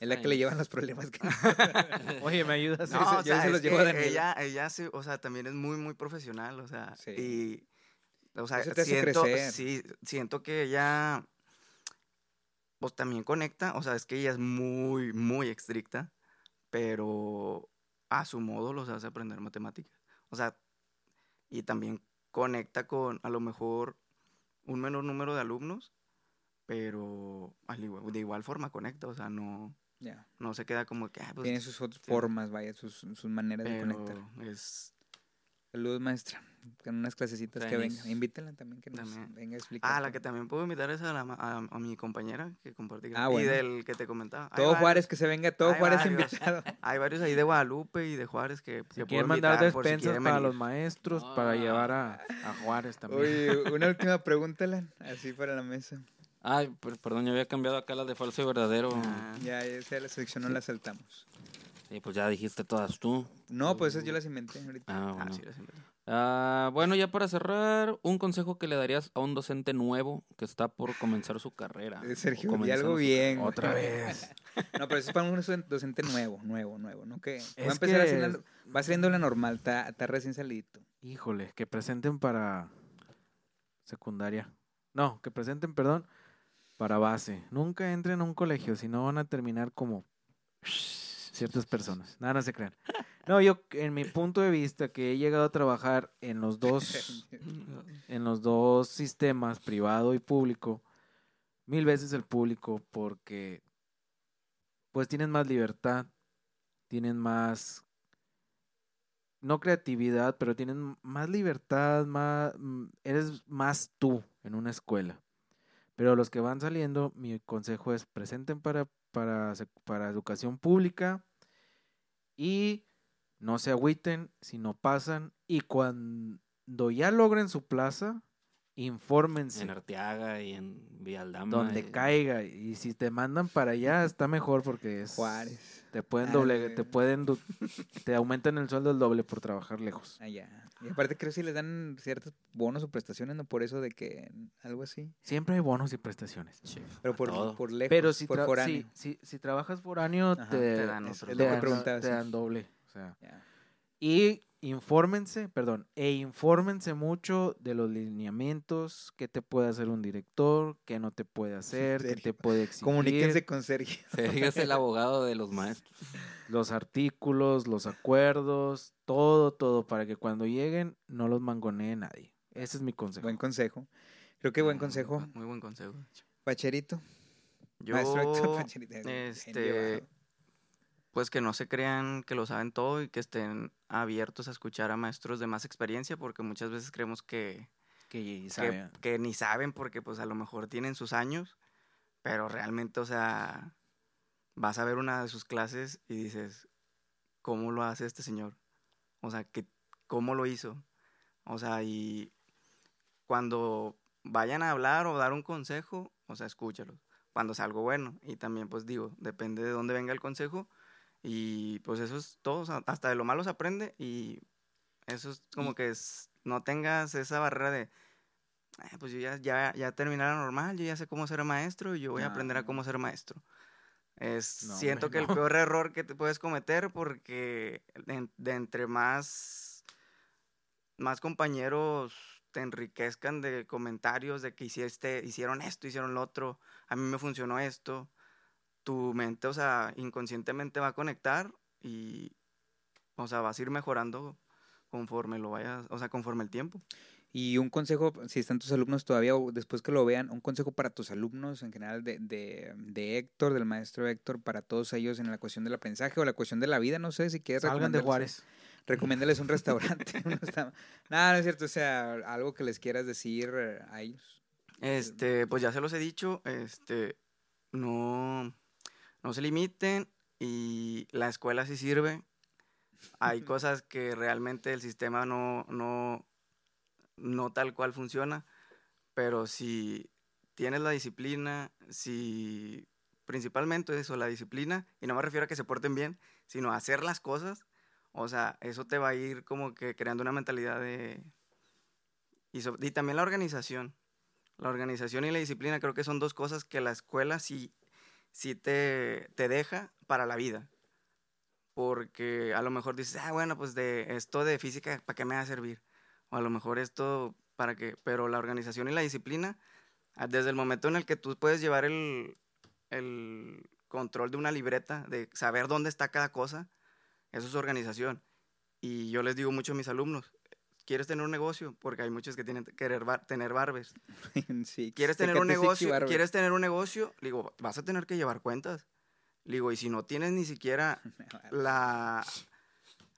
Es la que le llevan los problemas. que- Oye, ¿me ayudas? No, o yo sea, se los llevo a ella, ella sí, o sea, también es muy, muy profesional, o sea, Sí. y, o sea, Eso te hace siento, sí, siento que ella, pues también conecta, o sea, es que ella es muy, muy estricta, pero a su modo los hace aprender matemáticas, o sea, y también conecta con, a lo mejor, un menor número de alumnos, pero al igual- de igual forma conecta, o sea, no, no se queda como que, ah, pues, Tiene sus otras sí. formas, vaya, sus, sus maneras de conectar. es Saludos, maestra. Con unas clasecitas que Tenis. venga. Invítela también que nos También. venga a explicar. Ah, la que también puedo invitar es a, la ma- a, a mi compañera que compartí. Ah, Y bueno. del que te comentaba. Todo varios- Juárez, que se venga todo Juárez varios. invitado. Hay varios ahí de Guadalupe y de Juárez que, Si que quieren mandar si despensas quieren para venir. los maestros, para llevar a, a Juárez también. Oye, una última pregunta, así para la mesa. Ay, per- perdón, yo había cambiado acá las de falso y verdadero. Ah, Ya, ya sea la selección no la saltamos. Sí, pues ya dijiste todas tú. No, pues esas yo las inventé ahorita. Ah, ah, bueno. sí, las invito. Ah, bueno, ya para cerrar, un consejo que le darías a un docente nuevo que está por comenzar su carrera. Eh, Sergio, di comenzando algo bien. Otra vez. No, pero eso es para un docen- docente nuevo, nuevo, nuevo, ¿no? Que va a empezar que- la- va saliendo la normal, está, está recién salidito. Híjole, que presenten para secundaria. No, que presenten, perdón, para base. Nunca entren a un colegio, si no van a terminar como ciertas personas. Nada, no se crean. No, yo, en mi punto de vista, que he llegado a trabajar en los dos, en los dos sistemas, privado y público, mil veces el público, porque pues tienen más libertad, tienen más no creatividad, pero tienen más libertad, más mm, eres más tú en una escuela. Pero los que van saliendo, mi consejo es presenten para para para educación pública y no se agüiten si no pasan y cuando ya logren su plaza, infórmense En Arteaga y en Vialdama. donde y- caiga y si te mandan para allá está mejor porque es Juárez. te pueden Ah, doble, te pueden du- te aumentan el sueldo el doble por trabajar lejos. Allá. Y aparte creo que sí les dan ciertos bonos o prestaciones, ¿no? Por eso de que algo así. Siempre hay bonos y prestaciones. Pero por, lejos, Pero si, por tra- foráneo. si, si, si trabajas foráneo, Ajá, te, te dan otro. te dan- preguntaba. te sí. dan doble. O sea. Y infórmense, perdón, e infórmense mucho de los lineamientos, qué te puede hacer un director, qué no te puede hacer, qué te puede exigir, Comuníquense con Sergio. Sergio es el abogado de los maestros. los artículos, los acuerdos, todo, todo, para que cuando lleguen no los mangonee nadie. Ese es mi consejo. Buen consejo. Creo que buen consejo. Muy buen consejo. Pacherito. Yo, Maestro Héctor Pacherito. este. Pues que no se crean que lo saben todo y que estén abiertos a escuchar a maestros de más experiencia, porque muchas veces creemos que, que que, sabe. que ni saben porque pues a lo mejor tienen sus años, pero realmente, o sea, vas a ver una de sus clases y dices, ¿cómo lo hace este señor? O sea, que, ¿cómo lo hizo? O sea, y cuando vayan a hablar o dar un consejo, o sea, escúchalos. Cuando es algo bueno. Y también, pues digo, depende de dónde venga el consejo. Y pues eso es todo. hasta de lo malo se aprende. Y eso es como que es, no tengas esa barrera de, "Ah, pues yo ya, ya, ya terminé la normal, yo ya sé cómo ser maestro y yo voy a aprender a No. cómo ser maestro. Es, No, siento hombre, que no. el peor error que te puedes cometer porque de, de entre más, más compañeros te enriquezcan de comentarios de que hiciste, hicieron esto, hicieron lo otro, a mí me funcionó esto, tu mente, o sea, inconscientemente va a conectar y, o sea, vas a ir mejorando conforme lo vayas, o sea, conforme el tiempo. Y un consejo, si están tus alumnos todavía o después que lo vean, un consejo para tus alumnos en general de, de, de Héctor, del maestro Héctor, para todos ellos en la cuestión del aprendizaje o la cuestión de la vida, no sé si quieres Salgan de recomendarles- Juárez. Recomiéndales un restaurante. Nada, no es cierto, o sea, algo que les quieras decir eh, a ellos. Este, pues ya se los he dicho, este, no, no se limiten y la escuela sí sirve. Hay cosas que realmente el sistema no, no, no tal cual funciona, pero si tienes la disciplina, si principalmente eso, la disciplina, y no me refiero a que se porten bien, sino a hacer las cosas, o sea, eso te va a ir como que creando una mentalidad de... Y, so- y también la organización. La organización y la disciplina creo que son dos cosas que la escuela sí, sí te, te deja para la vida. Porque a lo mejor dices, ah, bueno, pues de esto de física, ¿para qué me va a servir? O a lo mejor esto, ¿para qué? Pero la organización y la disciplina, ah, desde el momento en el que tú puedes llevar el, el control de una libreta, de saber dónde está cada cosa, eso es organización. Y yo les digo mucho a mis alumnos, ¿quieres tener un negocio? Porque hay muchos que tienen que querer bar- tener barbers. sí, ¿Quieres tener un negocio? ¿Quieres tener un negocio? Le digo, vas a tener que llevar cuentas. Le digo, y si no tienes ni siquiera la,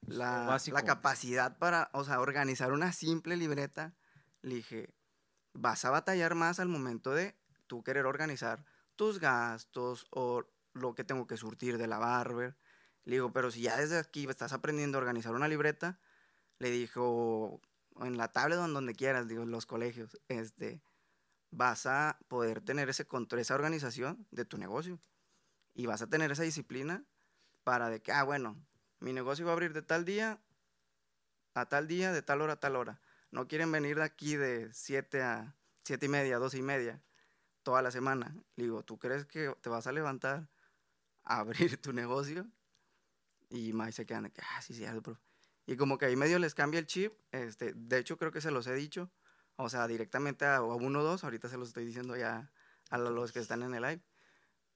la capacidad para, o sea, organizar una simple libreta, le dije, vas a batallar más al momento de tú querer organizar tus gastos o lo que tengo que surtir de la barber. Le digo, pero si ya desde aquí estás aprendiendo a organizar una libreta, le dijo, en la tablet o en donde quieras, digo, los colegios, este, vas a poder tener ese control, esa organización de tu negocio. Y vas a tener esa disciplina para de que, ah, bueno, mi negocio va a abrir de tal día a tal día, de tal hora a tal hora. No quieren venir de aquí de 7 a 7 y media, 12 y media, toda la semana. Le digo, ¿tú crees que te vas a levantar a abrir tu negocio? Y más se quedan de que, ah, sí, sí. Y como que ahí medio les cambia el chip. Este, de hecho, creo que se los he dicho. O sea, directamente a, a uno o dos. Ahorita se los estoy diciendo ya a lo- los que están en el live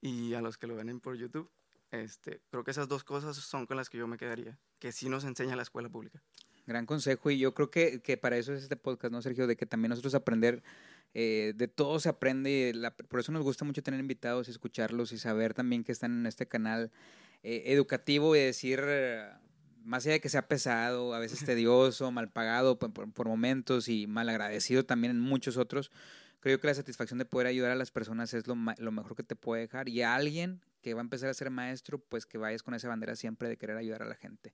y a los que lo ven en por YouTube. Este, creo que esas dos cosas son con las que yo me quedaría. Que sí nos enseña la escuela pública. Gran consejo y yo creo que, que para eso es este podcast, ¿no, Sergio? De que también nosotros aprender, eh, de todo se aprende, la- por eso nos gusta mucho tener invitados y escucharlos y saber también que están en este canal eh, educativo y decir, eh, más allá de que sea pesado, a veces tedioso, mal pagado por, por- por momentos y mal agradecido también en muchos otros, creo que la satisfacción de poder ayudar a las personas es lo, mejor que te puede dejar y a alguien que va a empezar a ser maestro, pues que vayas con esa bandera siempre de querer ayudar a la gente.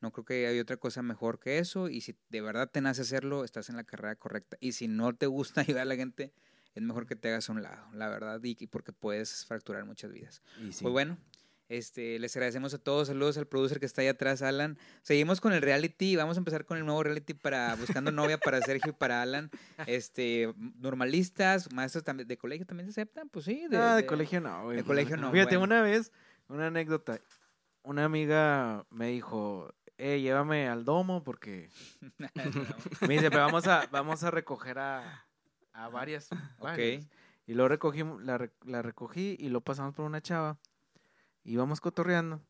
No creo que hay otra cosa mejor que eso y si de verdad te nace hacerlo, estás en la carrera correcta. Y si no te gusta ayudar a la gente, es mejor que te hagas a un lado, la verdad, y, y porque puedes fracturar muchas vidas. Y sí. Pues bueno, este, les agradecemos a todos, saludos al producer que está ahí atrás, Alan. Seguimos con el reality, vamos a empezar con el nuevo reality para Buscando Novia para Sergio y para Alan. Este, normalistas, maestros también de colegio también se aceptan, pues sí. ah, de colegio no, güey. de colegio no, Fíjate, bueno. una vez, una anécdota. Una amiga me dijo, eh, llévame al domo porque... Me dice, pero vamos a, vamos a recoger a, a varias. varias". ok. Y luego recogimos, la, la recogí y lo pasamos por una chava. Íbamos cotorreando.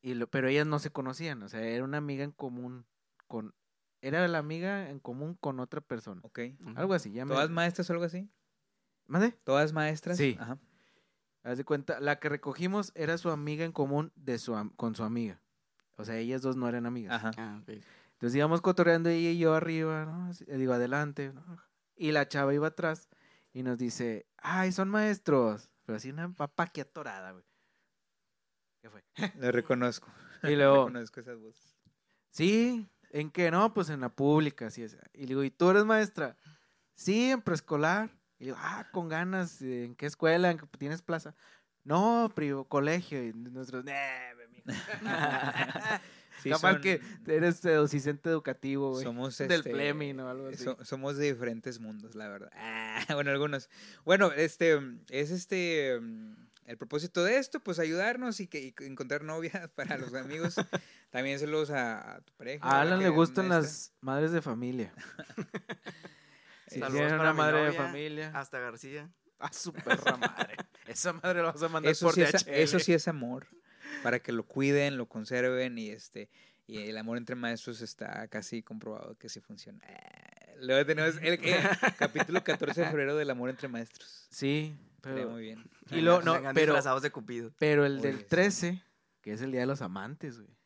Y lo, pero ellas no se conocían. O sea, era una amiga en común con... Era la amiga en común con otra persona. Ok. Algo así. Ya me... ¿Todas maestras o algo así? ¿Mande? ¿Todas maestras? Sí. Ajá. Haz de cuenta, la que recogimos era su amiga en común de su am- con su amiga. O sea, ellas dos no eran amigas. Ajá. Ah. Entonces íbamos cotorreando ella y yo arriba, ¿no? Así, Digo, adelante. ¿no? Y la chava iba atrás y nos dice, ay, son maestros. Pero así una papá que atorada, güey. ¿Qué fue? Lo reconozco. Y luego, reconozco esas voces. sí, ¿en qué? No, pues en la pública, así es. Y le digo, ¿y tú eres maestra? Sí, en preescolar. Y le digo, ah, con ganas, ¿en qué escuela? ¿En qué tienes plaza? No, privo, colegio. Y nosotros, "Nah, mijo". Sí, Capaz son- que eres eh, docente educativo, güey. somos del este, Fleming o algo así. so- somos de diferentes mundos, la verdad. Ah, bueno, algunos. Bueno, este es este el propósito de esto, pues ayudarnos y que y encontrar novia para los amigos. También saludos a, a tu pareja. A Alan le gustan las madres de familia. Si Saludos para una mi madre de familia. Hasta García. A su perra madre. Esa madre la vas a mandar Eso por sí, es, eso sí es amor. Para que lo cuiden, lo conserven y este y el amor entre maestros está casi comprobado que sí funciona. Ah, Luego tenemos el, eh, capítulo 14 de febrero del amor entre maestros. Sí, pero, muy bien. y lo, no, pero, de Cupido. pero el Oye, del sí. 13, que es el día de los amantes, güey.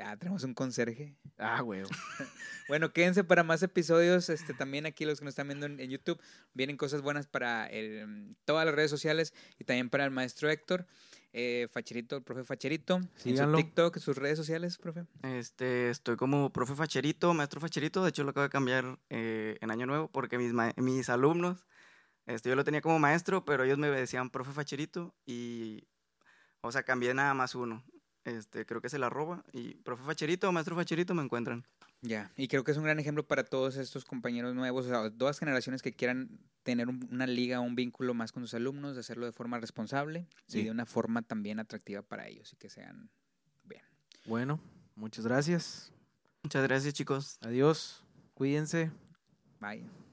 Ah, tenemos un conserje. Ah, güey. Bueno, quédense para más episodios. Este, también aquí los que nos están viendo en, en YouTube, vienen cosas buenas para el, todas las redes sociales y también para el maestro Héctor. Eh, Facherito, el profe Facherito. En su Síganlo. TikTok, sus redes sociales, profe. Este, estoy como profe Facherito, maestro Facherito. De hecho, lo acabo de cambiar eh, en Año Nuevo porque mis, mis alumnos Este, yo lo tenía como maestro, pero ellos me decían profe Facherito y, o sea, cambié nada más uno. Este, creo que es el arroba y profe Facherito o maestro Facherito me encuentran. Ya, y creo que es un gran ejemplo para todos estos compañeros nuevos, o sea, todas generaciones que quieran tener un- una liga, un vínculo más con sus alumnos, de hacerlo de forma responsable Sí. y de una forma también atractiva para ellos y que sean bien. Bueno, muchas gracias. Muchas gracias, chicos. Adiós. Cuídense. Bye.